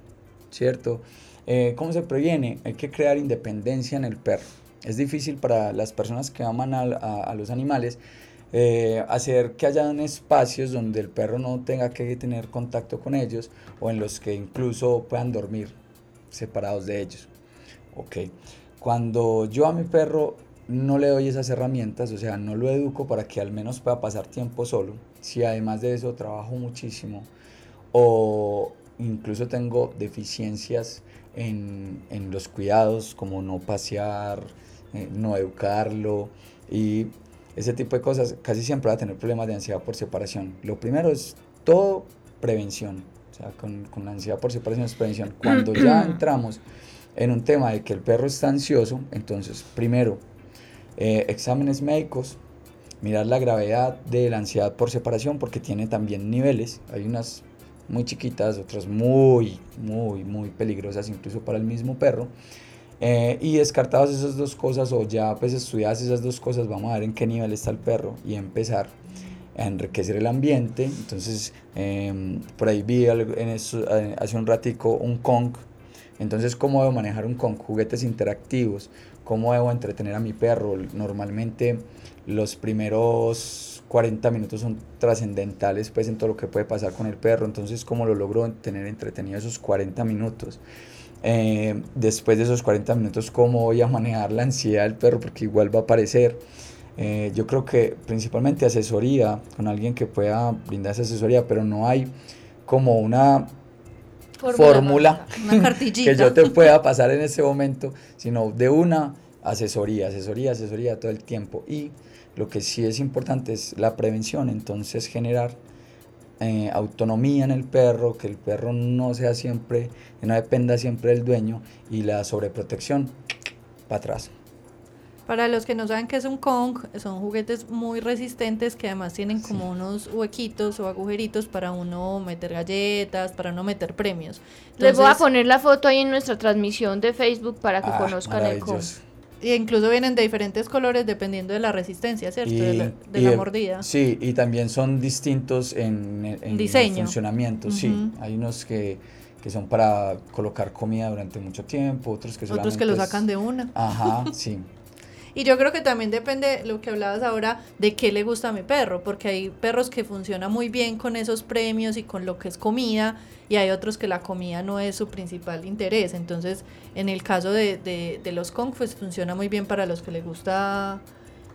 ¿cierto? Eh, ¿Cómo se previene? Hay que crear independencia en el perro. Es difícil para las personas que aman a, a los animales eh, hacer que hayan espacios donde el perro no tenga que tener contacto con ellos o en los que incluso puedan dormir separados de ellos. Ok. Cuando yo a mi perro no le doy esas herramientas, o sea, no lo educo para que al menos pueda pasar tiempo solo, si además de eso trabajo muchísimo o incluso tengo deficiencias en, en los cuidados, como no pasear, eh, no educarlo y ese tipo de cosas, casi siempre va a tener problemas de ansiedad por separación. Lo primero es todo prevención, o sea, con, con la ansiedad por separación es prevención. Cuando ya entramos en un tema de que el perro está ansioso, entonces, primero, eh, exámenes médicos, mirar la gravedad de la ansiedad por separación, porque tiene también niveles. Hay unas muy chiquitas, otras muy, muy, muy peligrosas, incluso para el mismo perro. Eh, y descartadas esas dos cosas, o ya pues estudiadas esas dos cosas, vamos a ver en qué nivel está el perro y empezar a enriquecer el ambiente. Entonces, em, por ahí vi en eso, eh, hace un ratico un Kong. Entonces, ¿cómo debo manejar un Kong? Juguetes interactivos. ¿Cómo debo entretener a mi perro? Normalmente los primeros 40 minutos son trascendentales pues en todo lo que puede pasar con el perro. Entonces, ¿cómo lo logro tener entretenido esos 40 minutos? Eh, después de esos 40 minutos, ¿cómo voy a manejar la ansiedad del perro? Porque igual va a aparecer. Eh, yo creo que principalmente asesoría, con alguien que pueda brindar esa asesoría, pero no hay como una fórmula que yo te pueda pasar en este momento, sino de una asesoría, asesoría, asesoría todo el tiempo. Y lo que sí es importante es la prevención, entonces generar eh, autonomía en el perro, que el perro no sea siempre, que no dependa siempre del dueño y la sobreprotección para atrás. Para los que no saben qué es un Kong, son juguetes muy resistentes que además tienen como unos huequitos o agujeritos para uno meter galletas, para uno meter premios. Les voy a poner la foto ahí en nuestra transmisión de Facebook para que Ah, conozcan el Kong. Y incluso vienen de diferentes colores dependiendo de la resistencia, ¿cierto? de la, de y la el- mordida. Sí, y también son distintos en, en Diseño. funcionamiento. Sí, hay unos que, que son para colocar comida durante mucho tiempo, otros que Otros que lo solamente sacan de una. Ajá, sí. Y yo creo que también depende lo que hablabas ahora de qué le gusta a mi perro, porque hay perros que funcionan muy bien con esos premios y con lo que es comida, y hay otros que la comida no es su principal interés. Entonces, en el caso de, de, de los Kong, pues funciona muy bien para los que les gusta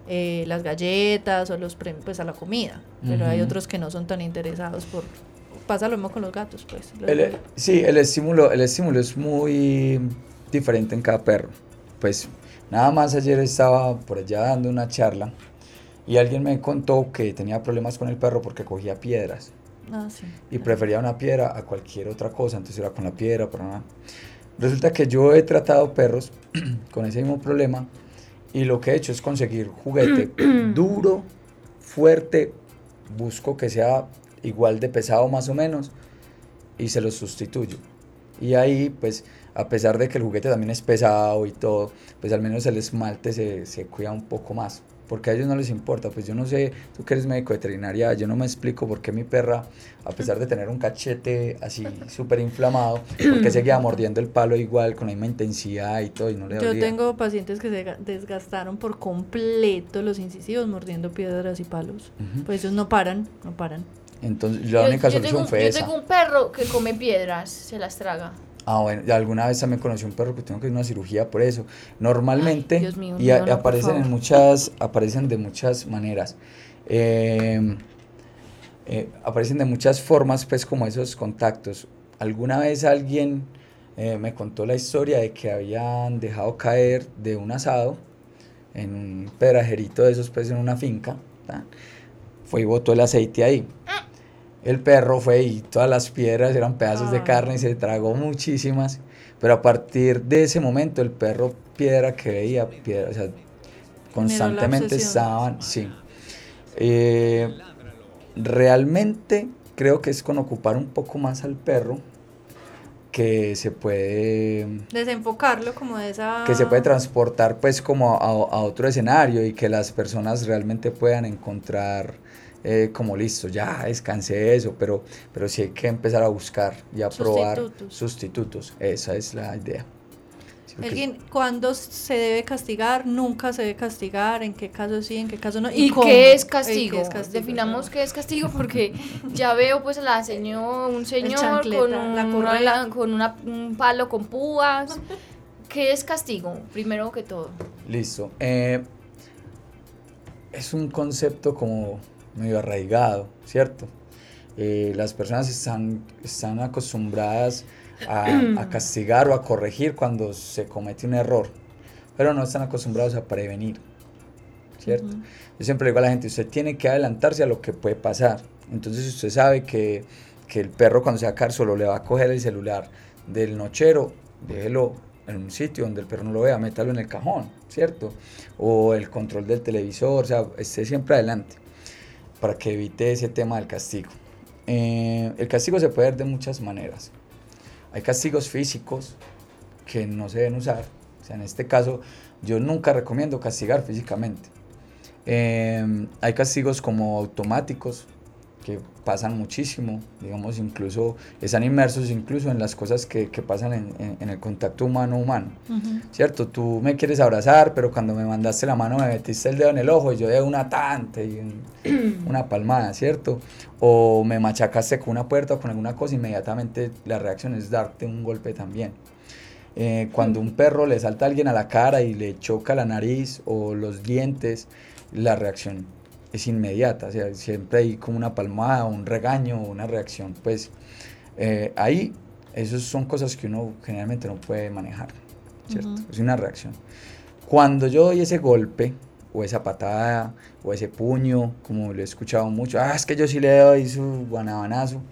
eh, las galletas o los premios, pues a la comida. Pero hay otros que no son tan interesados por... Pasa lo mismo con los gatos, pues. Los- El- sí, el estímulo, el estímulo es muy diferente en cada perro. Pues nada más ayer estaba por allá dando una charla y alguien me contó que tenía problemas con el perro porque cogía piedras Ah, sí. y prefería una piedra a cualquier otra cosa, entonces era con la piedra, para nada. Resulta que yo he tratado perros con ese mismo problema y lo que he hecho es conseguir juguete duro, fuerte, busco que sea igual de pesado más o menos y se los sustituyo. Y ahí, pues, a pesar de que el juguete también es pesado y todo, pues al menos el esmalte se, se cuida un poco más. Porque a ellos no les importa, pues yo no sé, tú que eres médico veterinaria, yo no me explico por qué mi perra, a pesar de tener un cachete así súper inflamado, porque seguía mordiendo el palo igual, con la misma intensidad y todo, y no le Yo tengo pacientes que se ga- desgastaron por completo los incisivos mordiendo piedras y palos. Ujú. Pues ellos no paran, no paran. Entonces, la Yo- única yo solución tengo, fue yo esa. tengo un perro que come piedras, se las traga. Ah, bueno, y alguna vez también conocí un perro que tuvo que ir a una cirugía por eso. Normalmente, Ay, Dios mío, y, a- no, aparecen en muchas, aparecen de muchas maneras. Eh, eh, aparecen de muchas formas, pues, como esos contactos. Alguna vez alguien eh, me contó la historia de que habían dejado caer de un asado en un pedrajerito de esos, pues, en una finca. Fue y botó el aceite ahí. El perro fue y todas las piedras eran pedazos de Ah. carne y se tragó muchísimas. Pero a partir de ese momento el perro piedra que veía, piedra, o sea, constantemente obsesión. estaban, sí. Eh, realmente creo que es con ocupar un poco más al perro que se puede Desenfocarlo como de esa... que se puede transportar pues como a, a otro escenario y que las personas realmente puedan encontrar eh, como listo, ya descansé de eso, pero, pero sí hay que empezar a buscar y a probar Sustitutos. esa es la idea. Alguien, ¿cuándo se debe castigar? Nunca se debe castigar. ¿En qué caso sí? ¿En qué caso no? ¿Y, cómo? qué es ¿Y castigo? qué es castigo? Definamos qué es castigo porque ya veo pues la señor, un señor con, la un, correa. la- con una- un palo con púas. ¿Qué es castigo? Primero que todo. Listo. eh, es un concepto como medio arraigado, ¿cierto? Eh, las personas están, están acostumbradas a, a castigar o a corregir cuando se comete un error, pero no están acostumbrados a prevenir, ¿cierto? Yo siempre digo a la gente, usted tiene que adelantarse a lo que puede pasar. Entonces usted sabe que, que el perro cuando se va a caer solo le va a coger el celular del nochero, déjelo en un sitio donde el perro no lo vea, métalo en el cajón, ¿cierto? O el control del televisor, o sea, esté siempre adelante para que evite ese tema del castigo. Eh, el castigo se puede ver de muchas maneras. Hay castigos físicos que no se deben usar. O sea, en este caso, yo nunca recomiendo castigar físicamente. Eh, hay castigos como automáticos que pasan muchísimo, digamos, incluso están inmersos incluso en las cosas que, que pasan en, en- en el contacto humano-humano. Ujú. ¿Cierto? Tú me quieres abrazar, pero cuando me mandaste la mano me metiste el dedo en el ojo y yo de una tante y un- una palmada, ¿cierto? O me machacaste con una puerta o con alguna cosa, inmediatamente la reacción es darte un golpe también. Eh, cuando un perro le salta a alguien a la cara y le choca la nariz o los dientes, la reacción es inmediata, o sea, siempre hay como una palmada, un regaño, una reacción, pues eh, ahí, esas son cosas que uno generalmente no puede manejar, ¿cierto? Es una reacción. Cuando yo doy ese golpe o esa patada o ese puño, como lo he escuchado mucho, ah, es que yo sí le doy su guanabanazo.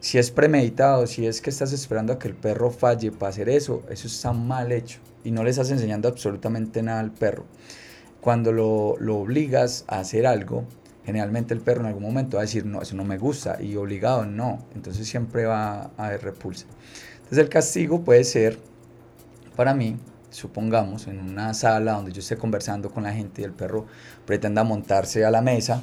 Si es premeditado, si es que estás esperando a que el perro falle para hacer eso, eso está mal hecho y no le estás enseñando absolutamente nada al perro. Cuando lo, lo obligas a hacer algo, generalmente el perro en algún momento va a decir, no, eso no me gusta y obligado no, entonces siempre va a haber repulsa. Entonces el castigo puede ser, para mí, supongamos, en una sala donde yo esté conversando con la gente y el perro pretenda montarse a la mesa,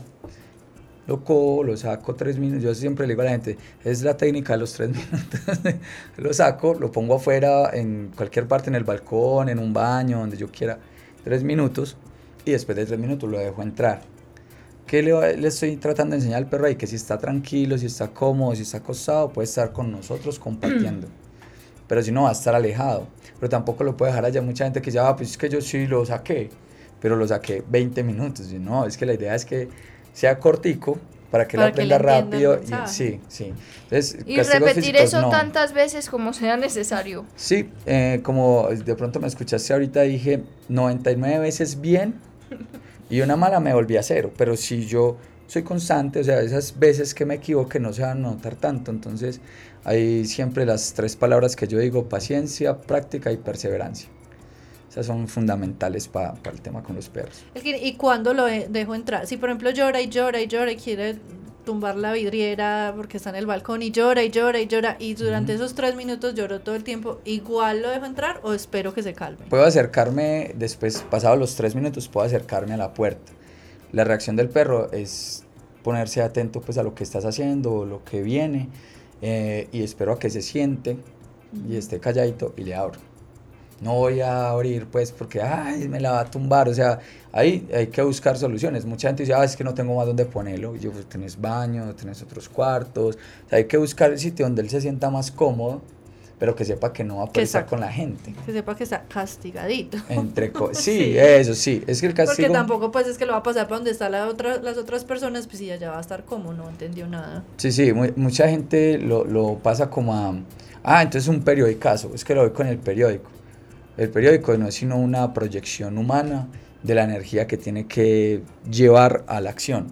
lo cojo, lo saco tres minutos, yo siempre le digo a la gente, es la técnica de los tres minutos, lo saco, lo pongo afuera en cualquier parte, en el balcón, en un baño, donde yo quiera, tres minutos, y después de tres minutos lo dejo entrar. ¿Qué le, le estoy tratando de enseñar al perro ahí? Que si está tranquilo, si está cómodo, si está acostado, puede estar con nosotros compartiendo. Pero si no, va a estar alejado. Pero tampoco lo puede dejar allá. Mucha gente que ya, ah, pues es que yo sí lo saqué, pero lo saqué 20 minutos. Y no, es que la idea es que sea cortico para que Para que le aprenda el rápido. Y, sí, sí. Entonces, Y repetir físicos, eso no. tantas veces como sea necesario. Sí, eh, como de pronto me escuchaste ahorita, dije 99 veces bien y una mala me volví a cero. Pero si yo soy constante, o sea, esas veces que me equivoque no se van a notar tanto. Entonces, hay siempre las tres palabras que yo digo: paciencia, práctica y perseverancia. Esas son fundamentales para el tema con los perros. ¿Y cuándo lo de- dejo entrar? Si por ejemplo llora y llora y llora y quiere tumbar la vidriera porque está en el balcón y llora y llora y llora y durante esos tres minutos lloró todo el tiempo, ¿igual lo dejo entrar o espero que se calme? Puedo acercarme, después, pasados los tres minutos, puedo acercarme a la puerta. La reacción del perro es ponerse atento pues a lo que estás haciendo o lo que viene eh, y espero a que se siente y esté calladito y le abro. No voy a abrir pues porque ay, me la va a tumbar, o sea, ahí hay que buscar soluciones. Mucha gente dice, ah, es que no tengo más donde ponerlo. Y yo, pues tenés baño, tenés otros cuartos, o sea, hay que buscar el sitio donde él se sienta más cómodo, pero que sepa que no va a poder estar con la gente. Que sepa que está castigadito. Entre co- sí, Sí. eso sí. Es que el castigo. Porque tampoco pues es que lo va a pasar para donde están la otra, las otras personas, pues si allá va a estar como, no entendió nada. Sí, sí, mu- mucha gente lo, lo pasa como a. Ah, entonces un periodicazo. Es que lo voy con el periódico. El periódico no es sino una proyección humana de la energía que tiene que llevar a la acción.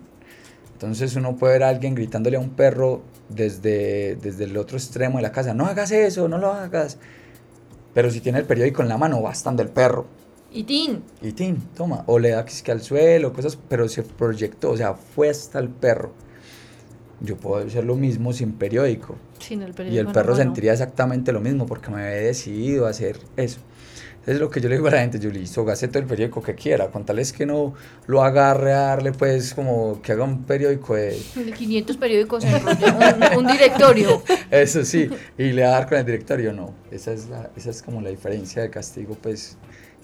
Entonces uno puede ver a alguien gritándole a un perro desde, desde el otro extremo de la casa: No hagas eso, no lo hagas. Pero si tiene el periódico en la mano, bastan del perro. Y tin, Y tin, toma, o le da que al suelo, cosas, pero se proyectó, o sea, fue hasta el perro. Yo puedo hacer lo mismo sin periódico. Sin el Y periódico el en la perro sentiría exactamente lo mismo porque me había decidido a hacer eso. Es lo que yo le digo a la gente, yo listo, gaste todo el periódico que quiera, con tal es que no lo agarre a darle pues como que haga un periódico de... 500 periódicos en un, un directorio. Eso sí, y le va a dar con el directorio, no. Esa es, la, esa es como la diferencia de castigo, pues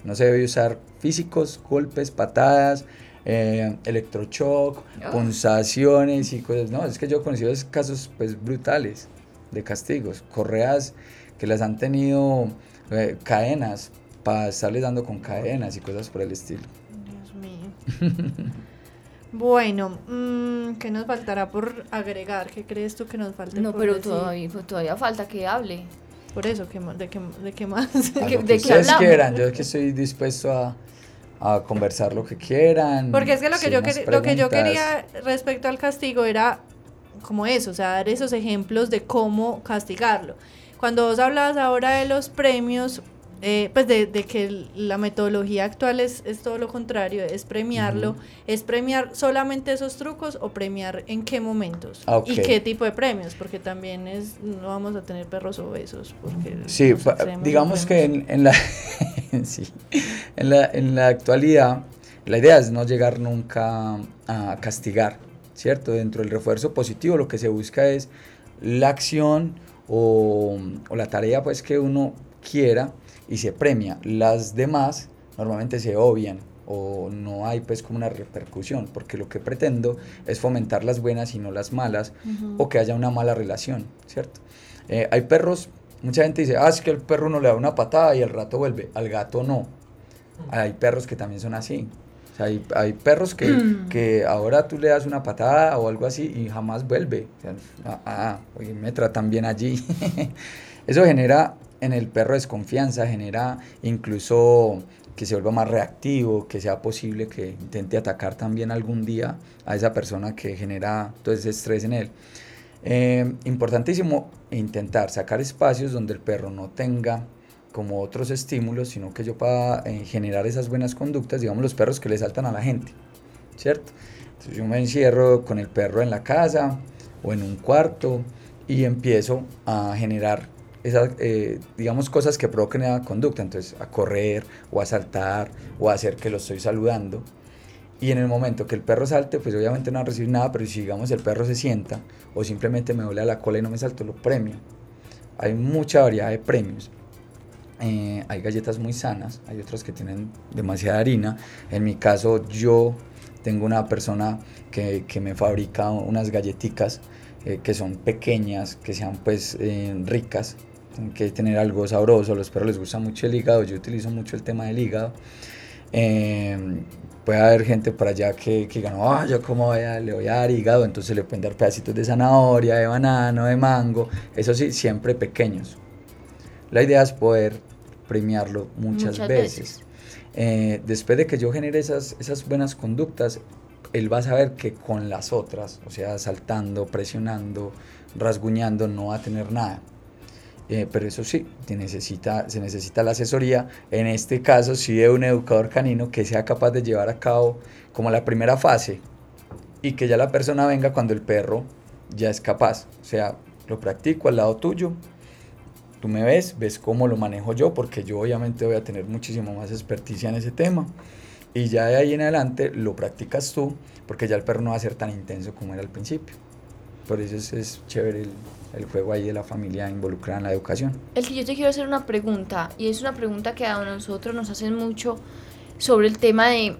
no se debe usar físicos, golpes, patadas, eh, Ah. punzaciones y cosas. No, es que yo he conocido casos pues brutales de castigos, correas que las han tenido eh, cadenas para estarles dando con cadenas y cosas por el estilo. Dios mío. bueno, mm, ¿qué nos faltará por agregar? ¿Qué crees tú que nos falta No, por pero decir? todavía, todavía falta que hable. Por eso, ¿qué ma- de, qué, ¿de qué más? A ¿De lo qué que ustedes quieran, yo que estoy dispuesto a, a conversar lo que quieran. Porque es que lo que, yo, quer- lo que yo quería respecto al castigo era como eso, o sea, dar esos ejemplos de cómo castigarlo. Cuando vos hablabas ahora de los premios, eh, pues de, de que la metodología actual es, es todo lo contrario, es premiarlo, ¿es premiar solamente esos trucos o premiar en qué momentos? Ah. ¿Y qué tipo de premios? Porque también es, no vamos a tener perros obesos. Porque Sí, digamos que en, en la, sí, en, la, en la actualidad la idea es no llegar nunca a castigar, ¿cierto? Dentro del refuerzo positivo lo que se busca es la acción o, o la tarea pues que uno quiera y se premia. Las demás normalmente se obvian o no hay pues como una repercusión porque lo que pretendo es fomentar las buenas y no las malas o que haya una mala relación, ¿cierto? Eh, hay perros, mucha gente dice, ah, es que el perro no le da una patada y el rato vuelve, al gato no. Hay perros que también son así. O sea, hay, hay perros que, que ahora tú le das una patada o algo así y jamás vuelve. O sea, ah, ah, oye, me tratan bien allí. Eso genera en el perro desconfianza, genera incluso que se vuelva más reactivo, que sea posible que intente atacar también algún día a esa persona que genera todo ese estrés en él. Eh, importantísimo intentar sacar espacios donde el perro no tenga como otros estímulos, sino que yo pueda eh, generar esas buenas conductas, digamos los perros que le saltan a la gente, ¿cierto? Entonces yo me encierro con el perro en la casa o en un cuarto y empiezo a generar esas, eh, digamos, cosas que provoquen esa conducta, entonces a correr o a saltar o a hacer que lo estoy saludando. Y en el momento que el perro salte, pues obviamente no va a recibir nada, pero si digamos el perro se sienta o simplemente me duele a la cola y no me salto, lo premio. Hay mucha variedad de premios. Eh, hay galletas muy sanas, hay otras que tienen demasiada harina. En mi caso, yo tengo una persona que, que me fabrica unas galletitas eh, que son pequeñas, que sean pues eh, ricas, tienen que tener algo sabroso. A los perros les gusta mucho el hígado, yo utilizo mucho el tema del hígado. Eh, puede haber gente por allá que, que digan, ah, yo como voy a- le voy a dar hígado, entonces le pueden dar pedacitos de zanahoria, de banano, de mango, eso sí, siempre pequeños. La idea es poder premiarlo muchas, Muchas veces. veces. Eh, después de que yo genere esas, esas buenas conductas, él va a saber que con las otras, o sea, saltando, presionando, rasguñando, no va a tener nada. Eh, pero eso sí, te necesita, se necesita la asesoría, en este caso sí de un educador canino que sea capaz de llevar a cabo como la primera fase y que ya la persona venga cuando el perro ya es capaz. O sea, lo practico al lado tuyo, tú me ves, ves cómo lo manejo yo, porque yo obviamente voy a tener muchísimo más experticia en ese tema. Y ya de ahí en adelante lo practicas tú, porque ya el perro no va a ser tan intenso como era al principio. Por eso es, es chévere el, el juego ahí de la familia involucrada en la educación. El que yo te quiero hacer una pregunta, y es una pregunta que a nosotros nos hacen mucho sobre el tema de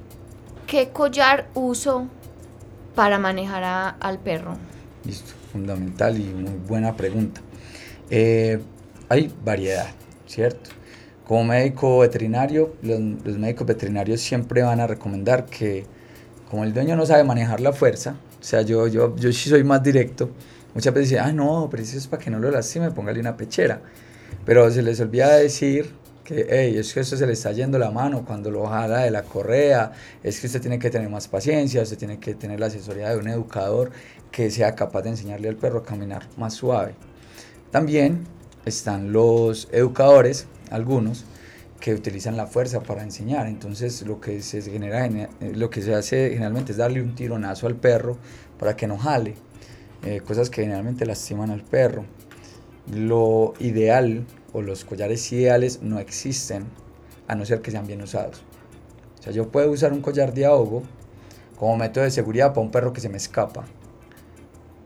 qué collar uso para manejar a- al perro. Listo, fundamental y muy buena pregunta. Eh, hay variedad, ¿cierto? Como médico veterinario, los, los médicos veterinarios siempre van a recomendar que, como el dueño no sabe manejar la fuerza, o sea, yo, yo, yo sí soy más directo, muchas veces dicen, ah, no, pero eso es para que no lo lastime, póngale una pechera. Pero se les olvida decir que, hey, es que eso se le está yendo la mano cuando lo jala de la correa, es que usted tiene que tener más paciencia, usted tiene que tener la asesoría de un educador que sea capaz de enseñarle al perro a caminar más suave. También están los educadores, algunos, que utilizan la fuerza para enseñar. Entonces lo que se genera, gene- lo que se hace generalmente es darle un tironazo al perro para que no jale. Eh, cosas que generalmente lastiman al perro. Lo ideal o los collares ideales no existen a no ser que sean bien usados. O sea, yo puedo usar un collar de ahogo como método de seguridad para un perro que se me escapa.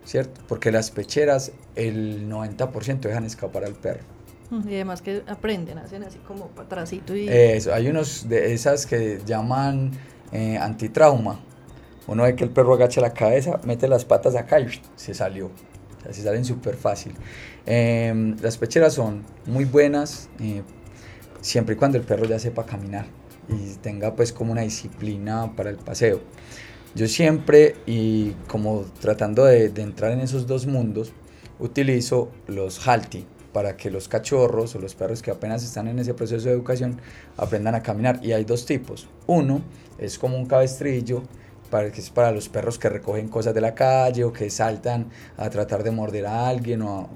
¿Cierto? Porque las pecheras, el 90% dejan escapar al perro. Y además que aprenden, hacen así como para atrásito y Eso, hay unos de esas que llaman eh, antitrauma. Uno ve que el perro agacha la cabeza, mete las patas acá y se salió. O sea, se salen súper fácil. Em, las pecheras son muy buenas eh, siempre y cuando el perro ya sepa caminar y tenga pues como una disciplina para el paseo. Yo siempre, y como tratando de, de entrar en esos dos mundos, utilizo los halti para que los cachorros o los perros que apenas están en ese proceso de educación aprendan a caminar. Y hay dos tipos. Uno es como un cabestrillo, para, que es para los perros que recogen cosas de la calle o que saltan a tratar de morder a alguien o,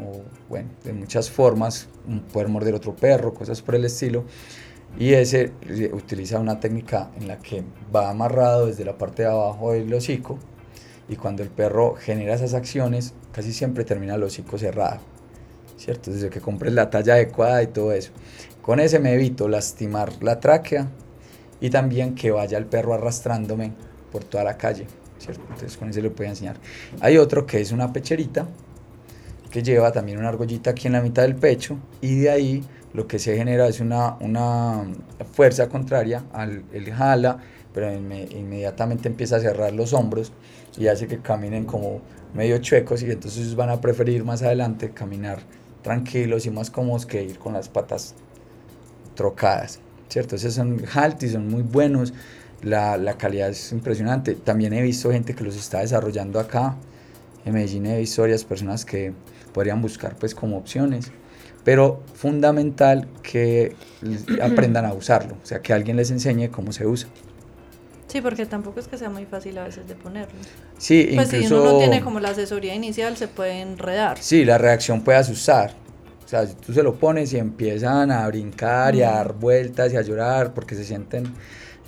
bueno, de muchas formas, poder morder otro perro, cosas por el estilo. Y ese utiliza una técnica en la que va amarrado desde la parte de abajo del hocico y cuando el perro genera esas acciones, casi siempre termina el hocico cerrado, ¿cierto? Desde que compres la talla adecuada y todo eso. Con ese me evito lastimar la tráquea y también que vaya el perro arrastrándome por toda la calle, ¿cierto? Entonces con ese le puedo enseñar. Hay otro que es una pecherita que lleva también una argollita aquí en la mitad del pecho y de ahí lo que se genera es una, una fuerza contraria al el jala, pero inme- inmediatamente empieza a cerrar los hombros y hace que caminen como medio chuecos y entonces van a preferir más adelante caminar tranquilos y más cómodos que ir con las patas trocadas, ¿cierto? Esos son halti, son muy buenos, la, la calidad es impresionante. También he visto gente que los está desarrollando acá. En Medellín he visto varias personas que podrían buscar pues como opciones. pero fundamental que aprendan a usarlo, o sea, que alguien les enseñe cómo se usa. Sí, porque tampoco es que sea muy fácil a veces de ponerlo. Sí, Pues si incluso... uno no tiene como la asesoría inicial, se puede enredar. Sí, la reacción puede asustar. O sea, si tú se lo pones y empiezan a brincar y a dar vueltas y a llorar porque se sienten...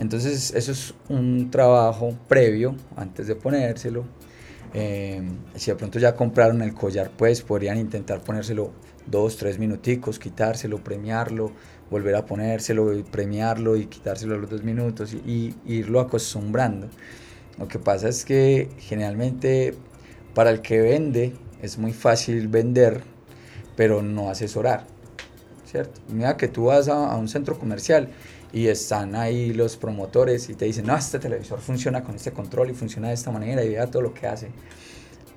Entonces, eso es un trabajo previo antes de ponérselo. Eh, si de pronto ya compraron el collar, pues podrían intentar ponérselo dos, tres minuticos, quitárselo, premiarlo, volver a ponérselo y premiarlo y quitárselo a los dos minutos y, y irlo acostumbrando. Lo que pasa es que generalmente para el que vende es muy fácil vender, pero no asesorar, ¿cierto? Mira que tú vas a, a un centro comercial y están ahí los promotores y te dicen, no, este televisor funciona con este control y funciona de esta manera y vea todo lo que hace.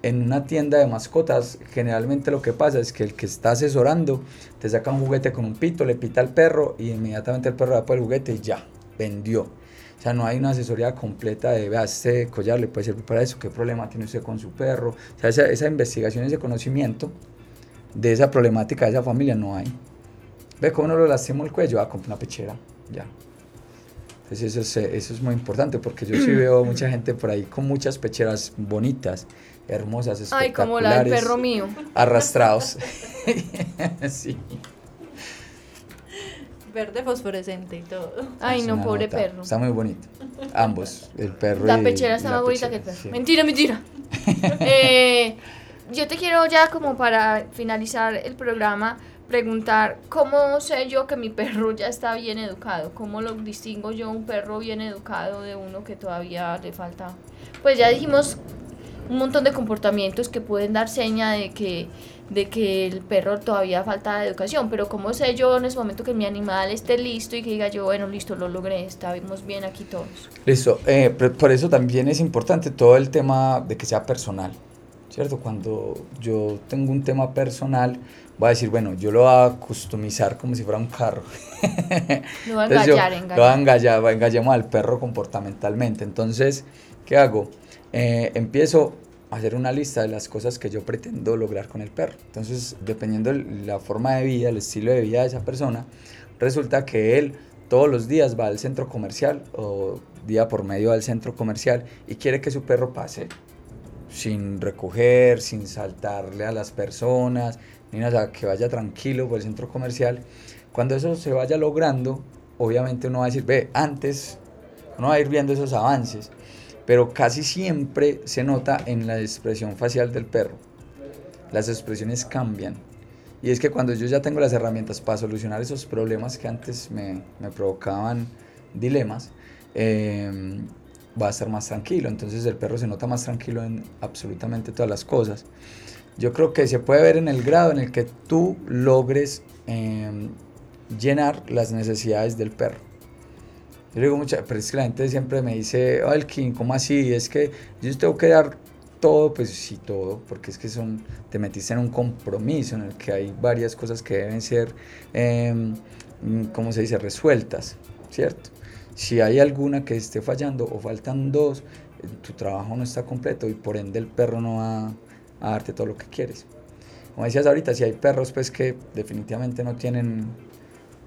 En una tienda de mascotas, generalmente lo que pasa es que el que está asesorando te saca un juguete con un pito, le pita al perro y inmediatamente el perro va por el juguete y ya, vendió. O sea, no hay una asesoría completa de, vea, este collar le puede servir para eso, qué problema tiene usted con su perro. O sea, esa, esa investigación, ese conocimiento de esa problemática de esa familia no hay. Ve cómo no lo lastimó el cuello, ah, compra una pechera, ya. Entonces eso es, eh, eso es muy importante porque yo sí veo mucha gente por ahí con muchas pecheras bonitas, hermosas, Ay, espectaculares. como la del perro mío. Arrastrados. sí. Verde fosforescente y todo. Ay, Es no, pobre nota. perro. Está muy bonito. Ambos, el perro La y pechera y está la más bonita que el pechera, perro. sí. Mentira, mentira. Eh, yo te quiero ya como para finalizar el programa preguntar cómo sé yo que mi perro ya está bien educado, cómo lo distingo yo un perro bien educado de uno que todavía le falta. Pues ya dijimos un montón de comportamientos que pueden dar seña de que de que el perro todavía falta de educación, pero cómo sé yo en ese momento que mi animal esté listo y que diga yo, bueno, listo, lo logré, estamos bien aquí todos. Listo, eh, por eso también es importante todo el tema de que sea personal, ¿cierto? Cuando yo tengo un tema personal, voy a decir, bueno, yo lo voy a customizar como si fuera un carro. Lo voy a yo engallar, Lo voy a engallar. engallar, engallemos al perro comportamentalmente. Entonces, ¿qué hago? Eh, empiezo a hacer una lista de las cosas que yo pretendo lograr con el perro. Entonces, dependiendo el- la forma de vida, el estilo de vida de esa persona, resulta que él todos los días va al centro comercial o día por medio al centro comercial y quiere que su perro pase sin recoger, sin saltarle a las personas, que vaya tranquilo por el centro comercial. Cuando eso se vaya logrando, obviamente uno va a decir, ve, antes uno va a ir viendo esos avances, pero casi siempre se nota en la expresión facial del perro. Las expresiones cambian. Y es que cuando yo ya tengo las herramientas para solucionar esos problemas que antes me, me provocaban dilemas, eh, va a estar más tranquilo. Entonces el perro se nota más tranquilo en absolutamente todas las cosas. Yo creo que se puede ver en el grado en el que tú logres eh, llenar las necesidades del perro. Yo digo mucha, pero es que la gente siempre me dice, Alkin, ¿cómo así? Es que yo tengo que dar todo, pues sí, todo, porque es que son, te metiste en un compromiso en el que hay varias cosas que deben ser, mm, ¿cómo se dice?, resueltas, ¿cierto? Si hay alguna que esté fallando o faltan dos, tu trabajo no está completo y por ende el perro no va a darte todo lo que quieres. Como decías ahorita, si hay perros pues que definitivamente no tienen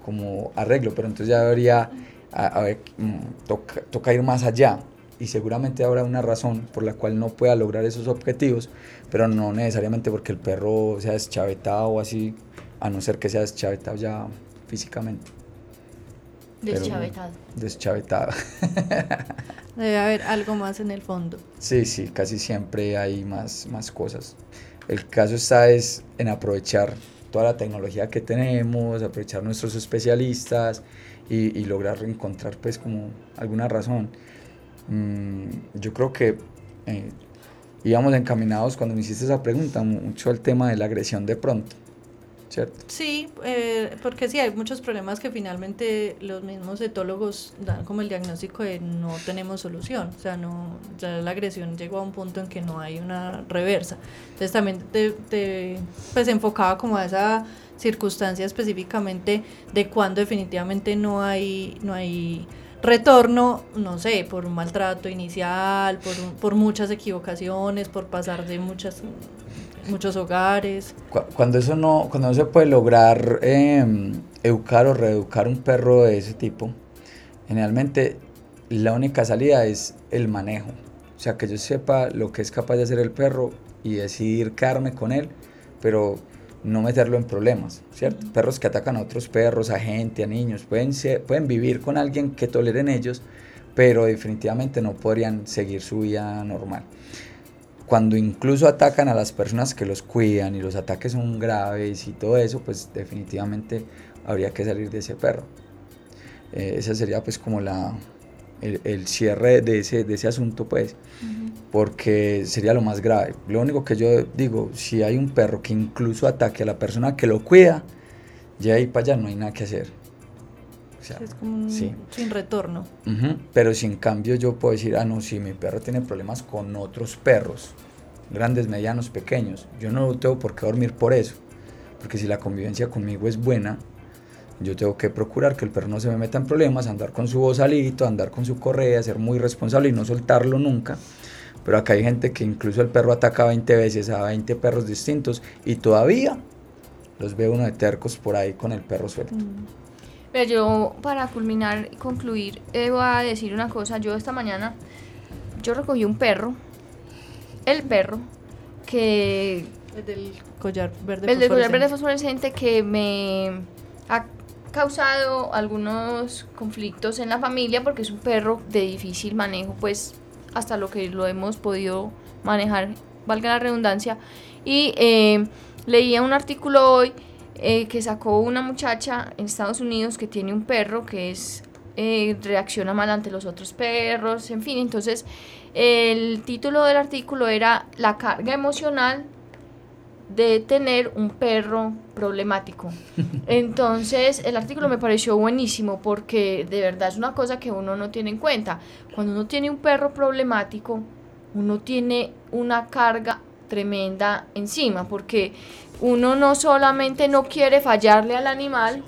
como arreglo, pero entonces ya debería, a, a mm, toca, toca ir más allá y seguramente habrá una razón por la cual no pueda lograr esos objetivos, pero no necesariamente porque el perro sea deschavetado o así, a no ser que sea deschavetado ya físicamente. Pero- Deschavetado. Debe haber algo más en el fondo. Sí, sí, casi siempre hay más, más cosas. El caso está es en aprovechar toda la tecnología que tenemos, aprovechar nuestros especialistas y, y lograr encontrar pues como alguna razón. Mm, yo creo que eh, íbamos encaminados cuando me hiciste esa pregunta mucho al tema de la agresión de pronto, Sí, eh, porque sí, hay muchos problemas que finalmente los mismos etólogos dan como el diagnóstico de no tenemos solución, o sea, no, ya la agresión llegó a un punto en que no hay una reversa. Entonces también te, te, pues enfocaba como a esa circunstancia específicamente de cuando definitivamente no hay, no hay retorno, no sé, por un maltrato inicial, por, un- por muchas equivocaciones, por pasar de muchas muchos hogares. Cu- Cuando eso no, cuando no se puede lograr eh, educar o reeducar un perro de ese tipo, generalmente la única salida es el manejo. O sea, que yo sepa lo que es capaz de hacer el perro y decidir quedarme con él, pero no meterlo en problemas, ¿cierto? Perros que atacan a otros perros, a gente, a niños, pueden, ser- pueden vivir con alguien que toleren ellos, pero definitivamente no podrían seguir su vida normal cuando incluso atacan a las personas que los cuidan y los ataques son graves y todo eso, pues definitivamente habría que salir de ese perro. Eh, esa sería pues como la, el, el cierre de ese, de ese asunto pues, porque sería lo más grave. Lo único que yo digo, si hay un perro que incluso ataque a la persona que lo cuida, ya ahí para allá no hay nada que hacer. Sea, Es como un sí. sin retorno. Pero si en cambio yo puedo decir, ah, no, si mi perro tiene problemas con otros perros, grandes, medianos, pequeños, yo no tengo por qué dormir por eso. Porque si la convivencia conmigo es buena, yo tengo que procurar que el perro no se me meta en problemas, andar con su bozalito, andar con su correa, ser muy responsable y no soltarlo nunca. Pero acá hay gente que incluso el perro ataca 20 veces a 20 perros distintos y todavía los ve uno de tercos por ahí con el perro suelto. Pero yo, para culminar y concluir, eh, voy a decir una cosa. Yo esta mañana, yo recogí un perro, el perro, que El del collar verde. el del collar verde fosforescente. que me ha causado algunos conflictos en la familia porque es un perro de difícil manejo, pues hasta lo que lo hemos podido manejar, valga la redundancia. Y eh, leía un artículo hoy eh, que sacó una muchacha en Estados Unidos que tiene un perro que es eh, reacciona mal ante los otros perros, en fin, entonces el título del artículo era La carga emocional de tener un perro problemático. Entonces, el artículo me pareció buenísimo porque de verdad es una cosa que uno no tiene en cuenta. Cuando uno tiene un perro problemático, uno tiene una carga tremenda encima porque uno no solamente no quiere fallarle al animal,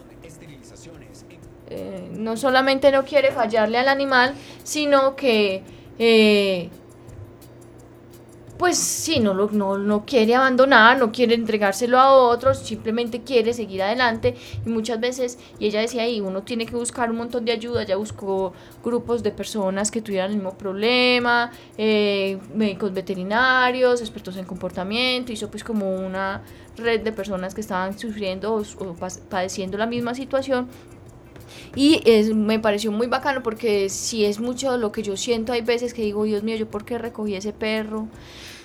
eh, no solamente no quiere fallarle al animal, sino que eh, pues sí, no, lo, no, no quiere abandonar, no quiere entregárselo a otros, simplemente quiere seguir adelante. Y muchas veces, y ella decía ahí, uno tiene que buscar un montón de ayuda, ya buscó grupos de personas que tuvieran el mismo problema, eh, médicos veterinarios, expertos en comportamiento, hizo pues como una red de personas que estaban sufriendo o, o padeciendo la misma situación y es, me pareció muy bacano porque si es mucho lo que yo siento, hay veces que digo, Dios mío, ¿yo por qué recogí ese perro?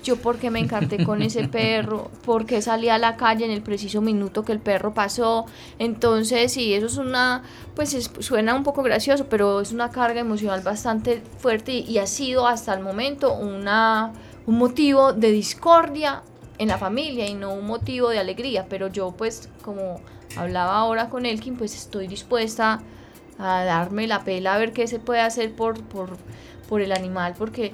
¿Yo por qué me encarté con ese perro? ¿Por qué salí a la calle en el preciso minuto que el perro pasó? Entonces, sí, eso es una, pues es- suena un poco gracioso, pero es una carga emocional bastante fuerte y, y ha sido hasta el momento una, un motivo de discordia en la familia y no un motivo de alegría, pero yo pues como hablaba ahora con Elkin, pues estoy dispuesta a darme la pela a ver qué se puede hacer por, por, por el animal, porque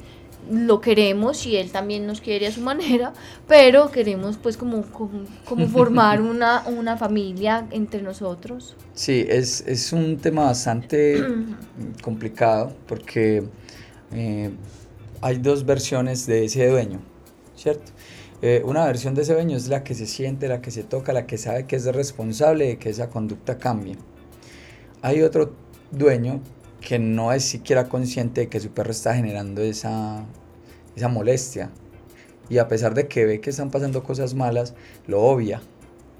lo queremos y él también nos quiere a su manera, pero queremos pues como, como, como formar una, una familia entre nosotros. Sí, es, es un tema bastante complicado porque eh, hay dos versiones de ese dueño, ¿cierto? Eh, una versión de ese dueño es la que se siente, la que se toca, la que sabe que es responsable de que esa conducta cambie. Hay otro dueño que no es siquiera consciente de que su perro está generando esa, esa molestia. Y a pesar de que ve que están pasando cosas malas, lo obvia,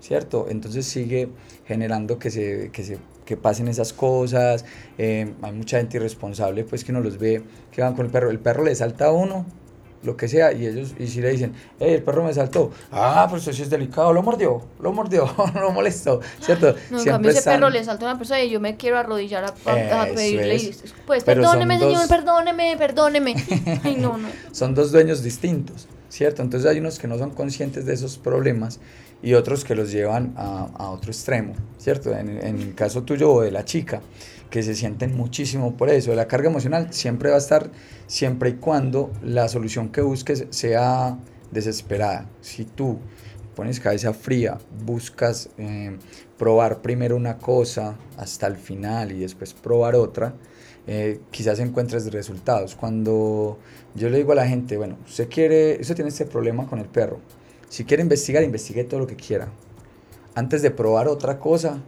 ¿cierto? Entonces sigue generando que se, que se que pasen esas cosas. eh, hay mucha gente irresponsable, pues que uno los ve que van con el perro. El perro le salta a uno, lo que sea, y ellos, y si le dicen, hey, el perro me saltó, ah, pero eso sí es delicado, lo mordió, lo mordió, lo molestó, ¿cierto? No, Siempre cambio ese están- perro le salta a una persona y yo me quiero arrodillar a, a- a pedirle, es. pues Pero perdóneme dos- señor, perdóneme, perdóneme. Ay, no, no. son dos dueños distintos, ¿cierto? Entonces hay unos que no son conscientes de esos problemas y otros que los llevan a, a otro extremo, ¿cierto? En, en el caso tuyo o de la chica, que se sienten muchísimo por eso. La carga emocional siempre va a estar, siempre y cuando la solución que busques sea desesperada. Si tú pones cabeza fría, buscas eh, probar primero una cosa hasta el final y después probar otra, eh, quizás encuentres resultados. Cuando yo le digo a la gente, bueno, usted quiere, usted tiene este problema con el perro, Si quiere investigar, investigue todo lo que quiera. Antes de probar otra cosa,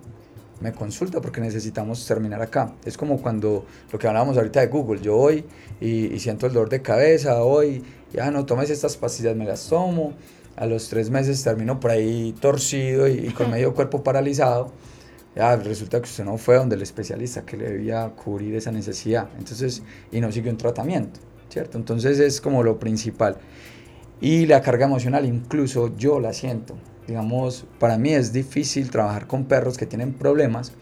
me consulta porque necesitamos terminar acá. Es como cuando lo que hablábamos ahorita de Google, yo voy y, y siento el dolor de cabeza, hoy, ya no tomes estas pastillas, me las tomo, a los tres meses termino por ahí torcido y, y con medio cuerpo paralizado. Ya resulta que usted no fue donde el especialista que le debía cubrir esa necesidad, entonces, y no siguió un tratamiento, ¿cierto? Entonces es como lo principal. Y la carga emocional, incluso yo la siento. Digamos, para mí es difícil trabajar con perros que tienen problemas,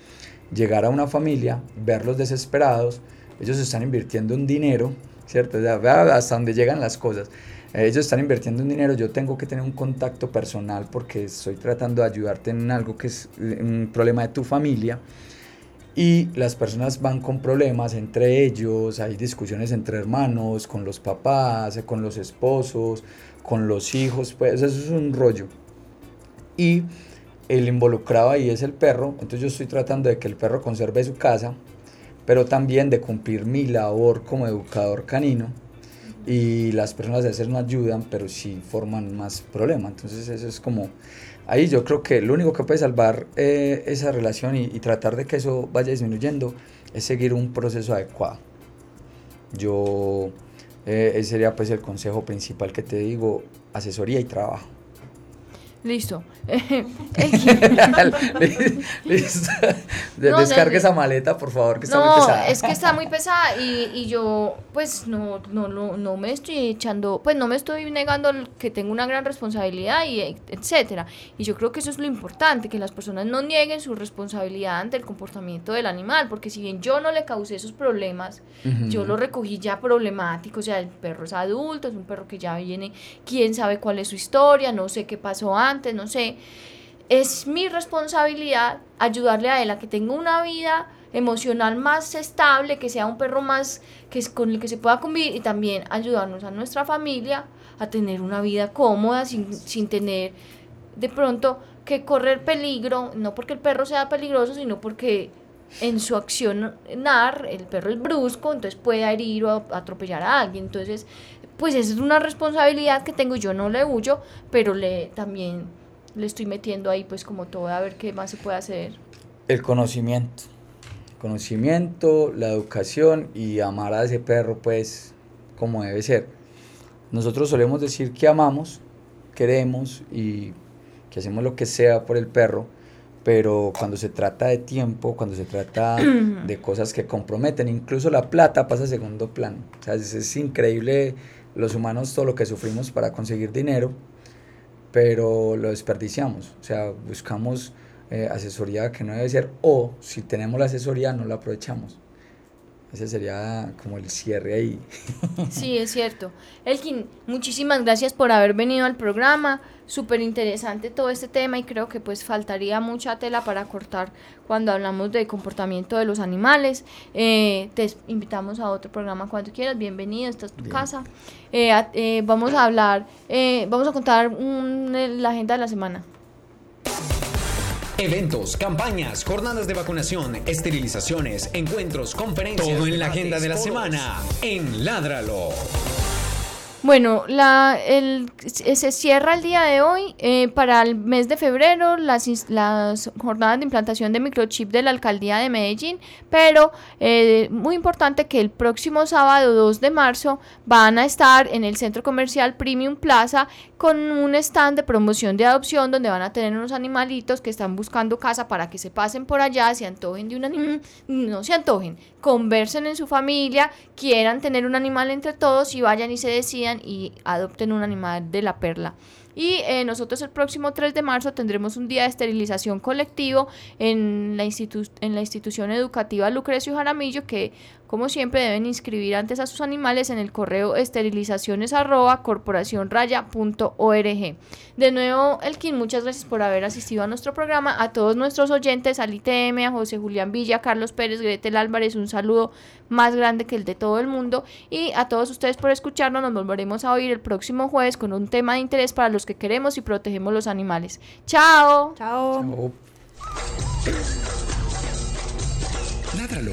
llegar a una familia, verlos desesperados, ellos están invirtiendo un dinero, ¿cierto? O hasta dónde llegan las cosas. Eh, Ellos están invirtiendo un dinero, yo tengo que tener un contacto personal porque estoy tratando de ayudarte en algo que es un problema de tu familia. Y las personas van con problemas entre ellos, hay discusiones entre hermanos, con los papás, con los esposos, con los hijos, pues eso es un rollo. Y el involucrado ahí es el perro, entonces yo estoy tratando de que el perro conserve su casa, pero también de cumplir mi labor como educador canino. Y las personas a veces no ayudan, pero sí forman más problemas. Entonces eso es como, ahí yo creo que lo único que puede salvar eh, esa relación y, tratar de que eso vaya disminuyendo es seguir un proceso adecuado. Yo, eh, ese sería pues el consejo principal que te digo, asesoría y trabajo. Listo. Listo. No, Descargue no, esa maleta, por favor, que está muy pesada. es que está muy pesada y, y yo pues no, no, no, no me estoy echando, pues no me estoy negando que tengo una gran responsabilidad y etcétera. Y yo creo que eso es lo importante, que las personas no nieguen su responsabilidad ante el comportamiento del animal, porque si bien yo no le causé esos problemas, yo lo recogí ya problemático, o sea, el perro es adulto, es un perro que ya viene, quién sabe cuál es su historia, no sé qué pasó antes, no sé es mi responsabilidad ayudarle a él a que tenga una vida emocional más estable, que sea un perro más que es con el que se pueda convivir y también ayudarnos a nuestra familia a tener una vida cómoda sin, sin tener de pronto que correr peligro, no porque el perro sea peligroso, sino porque en su accionar el perro es brusco, entonces puede herir o atropellar a alguien. Entonces, pues esa es una responsabilidad que tengo, yo no le huyo, pero le también le estoy metiendo ahí pues como todo a ver qué más se puede hacer. El conocimiento. Conocimiento, la educación y amar a ese perro, pues, como debe ser. Nosotros solemos decir que amamos, queremos y que hacemos lo que sea por el perro, pero cuando se trata de tiempo, cuando se trata de cosas que comprometen, incluso la plata pasa a segundo plano. O sea, es, es increíble los humanos todo lo que sufrimos para conseguir dinero, pero lo desperdiciamos. O sea, buscamos eh, asesoría que no debe ser, o si tenemos la asesoría, no la aprovechamos. Ese sería como el cierre ahí. Sí, es cierto. Elkin, muchísimas gracias por haber venido al programa. Súper interesante todo este tema y creo que pues faltaría mucha tela para cortar cuando hablamos de comportamiento de los animales. Eh, te invitamos a otro programa cuando quieras. Bienvenido, esta es tu Bien. casa. Eh, eh, vamos a hablar, eh, vamos a contar un- la agenda de la semana. Eventos, campañas, jornadas de vacunación, esterilizaciones, encuentros, conferencias. Todo en la agenda de la semana en Ládralo. Bueno, la, el, se cierra el día de hoy. eh, para el mes de febrero, las, las jornadas de implantación de microchip de la alcaldía de Medellín. Pero eh, muy importante que el próximo sábado 2 de marzo van a estar en el centro comercial Premium Plaza con un stand de promoción de adopción donde van a tener unos animalitos que están buscando casa para que se pasen por allá, se antojen de un animal, no se antojen, conversen en su familia, quieran tener un animal entre todos y vayan y se decidan y adopten un animal de la perla. Y eh, nosotros el próximo 3 de marzo tendremos un día de esterilización colectivo en la, en la institución educativa Lucrecio Jaramillo que como siempre deben inscribir antes a sus animales en el correo esterilizaciones arroba corporacionraya.org. De nuevo, Elkin, muchas gracias por haber asistido a nuestro programa. A todos nuestros oyentes, al ITM, a José Julián Villa, a Carlos Pérez, Gretel Álvarez, un saludo más grande que el de todo el mundo. Y a todos ustedes por escucharnos, nos volveremos a oír el próximo jueves con un tema de interés para los que queremos y protegemos los animales. ¡Chao! Chao. Chao. Ládralo,